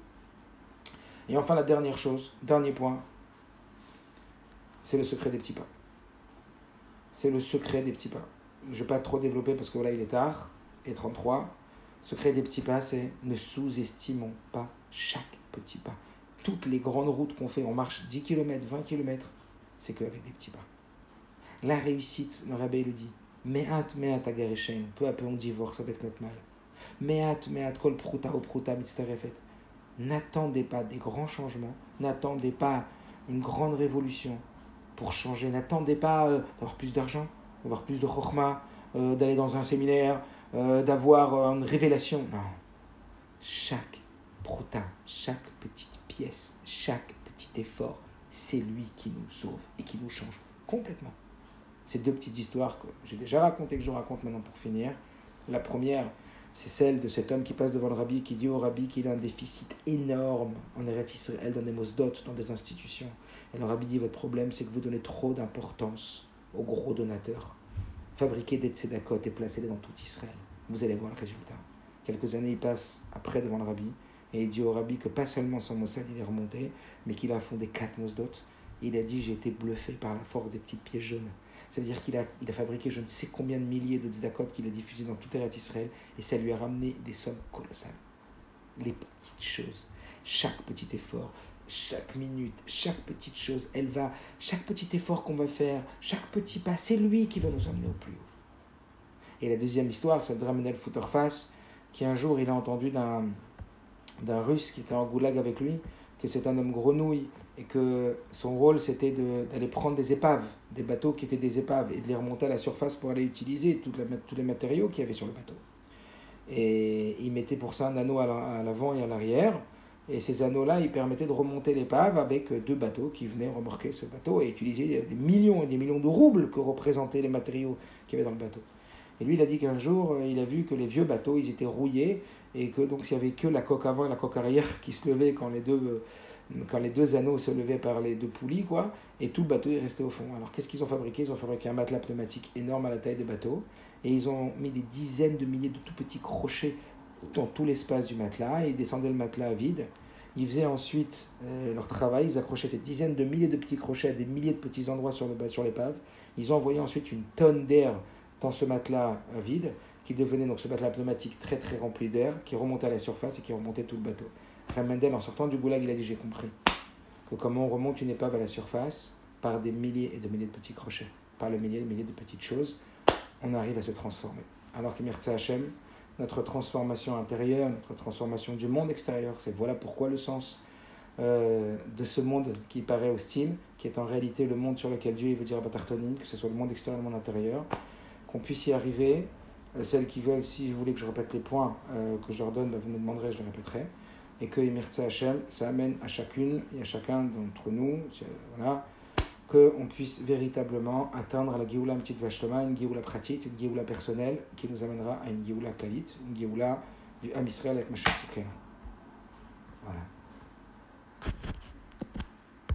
Et enfin, la dernière chose, dernier point, c'est le secret des petits pas. C'est le secret des petits pas. Je ne vais pas trop développer parce que voilà, il est tard, et 33 secret des petits pas, c'est ne sous-estimons pas chaque petit pas. Toutes les grandes routes qu'on fait, on marche 10 km, 20 km, c'est qu'avec des petits pas. La réussite, le rabbi le dit, peu à peu on divorce avec notre mal. Kol pruta o pruta mitzterefet. N'attendez pas des grands changements, n'attendez pas une grande révolution pour changer, n'attendez pas euh, d'avoir plus d'argent, d'avoir plus de chokma, euh, d'aller dans un séminaire, euh, d'avoir une révélation. Non. Chaque protin, chaque petite chaque petit effort, c'est lui qui nous sauve et qui nous change complètement. Ces deux petites histoires que j'ai déjà racontées, que je raconte maintenant pour finir. La première, c'est celle de cet homme qui passe devant le rabbi, qui dit au rabbi qu'il a un déficit énorme en Eretz Israël, dans des mosdot, dans des institutions. Et le rabbi dit Votre problème, c'est que vous donnez trop d'importance aux gros donateurs fabriquer des tzedakot et placer les dans tout Israël. Vous allez voir le résultat. Quelques années, il passe après devant le rabbi et il dit au rabbi que pas seulement son Mossad il est remonté, mais qu'il a fondé quatre Mosdot. Il a dit J'ai été bluffé par la force des petites pieds jaunes. Ça veut dire qu'il a, il a fabriqué je ne sais combien de milliers de tzedakot qu'il a diffusé dans toute Eretz Israël et ça lui a ramené des sommes colossales. Les petites choses, chaque petit effort, chaque minute, chaque petite chose, elle va, chaque petit effort qu'on va faire, chaque petit pas, c'est lui qui va nous emmener au plus haut. Et la deuxième histoire, c'est Dramenel Footerface, qui un jour, il a entendu d'un, d'un russe qui était en goulag avec lui, que c'est un homme grenouille, et que son rôle, c'était d'aller prendre des épaves, des bateaux qui étaient des épaves, et de les remonter à la surface pour aller utiliser tous les matériaux qu'il y avait sur le bateau. Et il mettait pour ça un anneau à l'avant et à l'arrière, et ces anneaux-là, ils permettaient de remonter l'épave avec deux bateaux qui venaient remorquer ce bateau et utiliser des millions et des millions de roubles que représentaient les matériaux qu'il y avait dans le bateau. Et lui, il a dit qu'un jour, il a vu que les vieux bateaux, ils étaient rouillés et que donc il n'y avait que la coque avant et la coque arrière qui se levaient quand les deux, quand les deux anneaux se levaient par les deux poulies, quoi, et tout le bateau est resté au fond. Alors qu'est-ce qu'ils ont fabriqué? Ils ont fabriqué un matelas pneumatique énorme à la taille des bateaux et ils ont mis des dizaines de milliers de tout petits crochets dans tout l'espace du matelas et ils descendaient le matelas vide. Ils faisaient ensuite euh, leur travail, ils accrochaient des dizaines de milliers de petits crochets à des milliers de petits endroits sur, le, sur l'épave. Ils envoyaient ensuite une tonne d'air dans ce matelas vide, qui devenait donc ce matelas pneumatique très très rempli d'air, qui remontait à la surface et qui remontait tout le bateau. Remendel, en sortant du goulag, il a dit J'ai compris que comment on remonte une épave à la surface par des milliers et de milliers de petits crochets, par le milliers et milliers de petites choses, on arrive à se transformer. Alors que Mirza Hashem, notre transformation intérieure, notre transformation du monde extérieur. C'est voilà pourquoi le sens euh, de ce monde qui paraît hostile, qui est en réalité le monde sur lequel Dieu veut dire Batartonim, que ce soit le monde extérieur ou le monde intérieur, qu'on puisse y arriver. Euh, celles qui veulent, si vous voulez que je répète les points euh, que je leur donne, bah, vous me demanderez, je les répéterai. Et que Emirtsa Hachem, ça amène à chacune et à chacun d'entre nous, voilà, qu'on puisse véritablement atteindre la Géoula Petite Vachloma, une Géoula pratique, une Géoula personnelle qui nous amènera à une Géoula Klalit, une Géoula du Ham Israël avec Mashiach Voilà.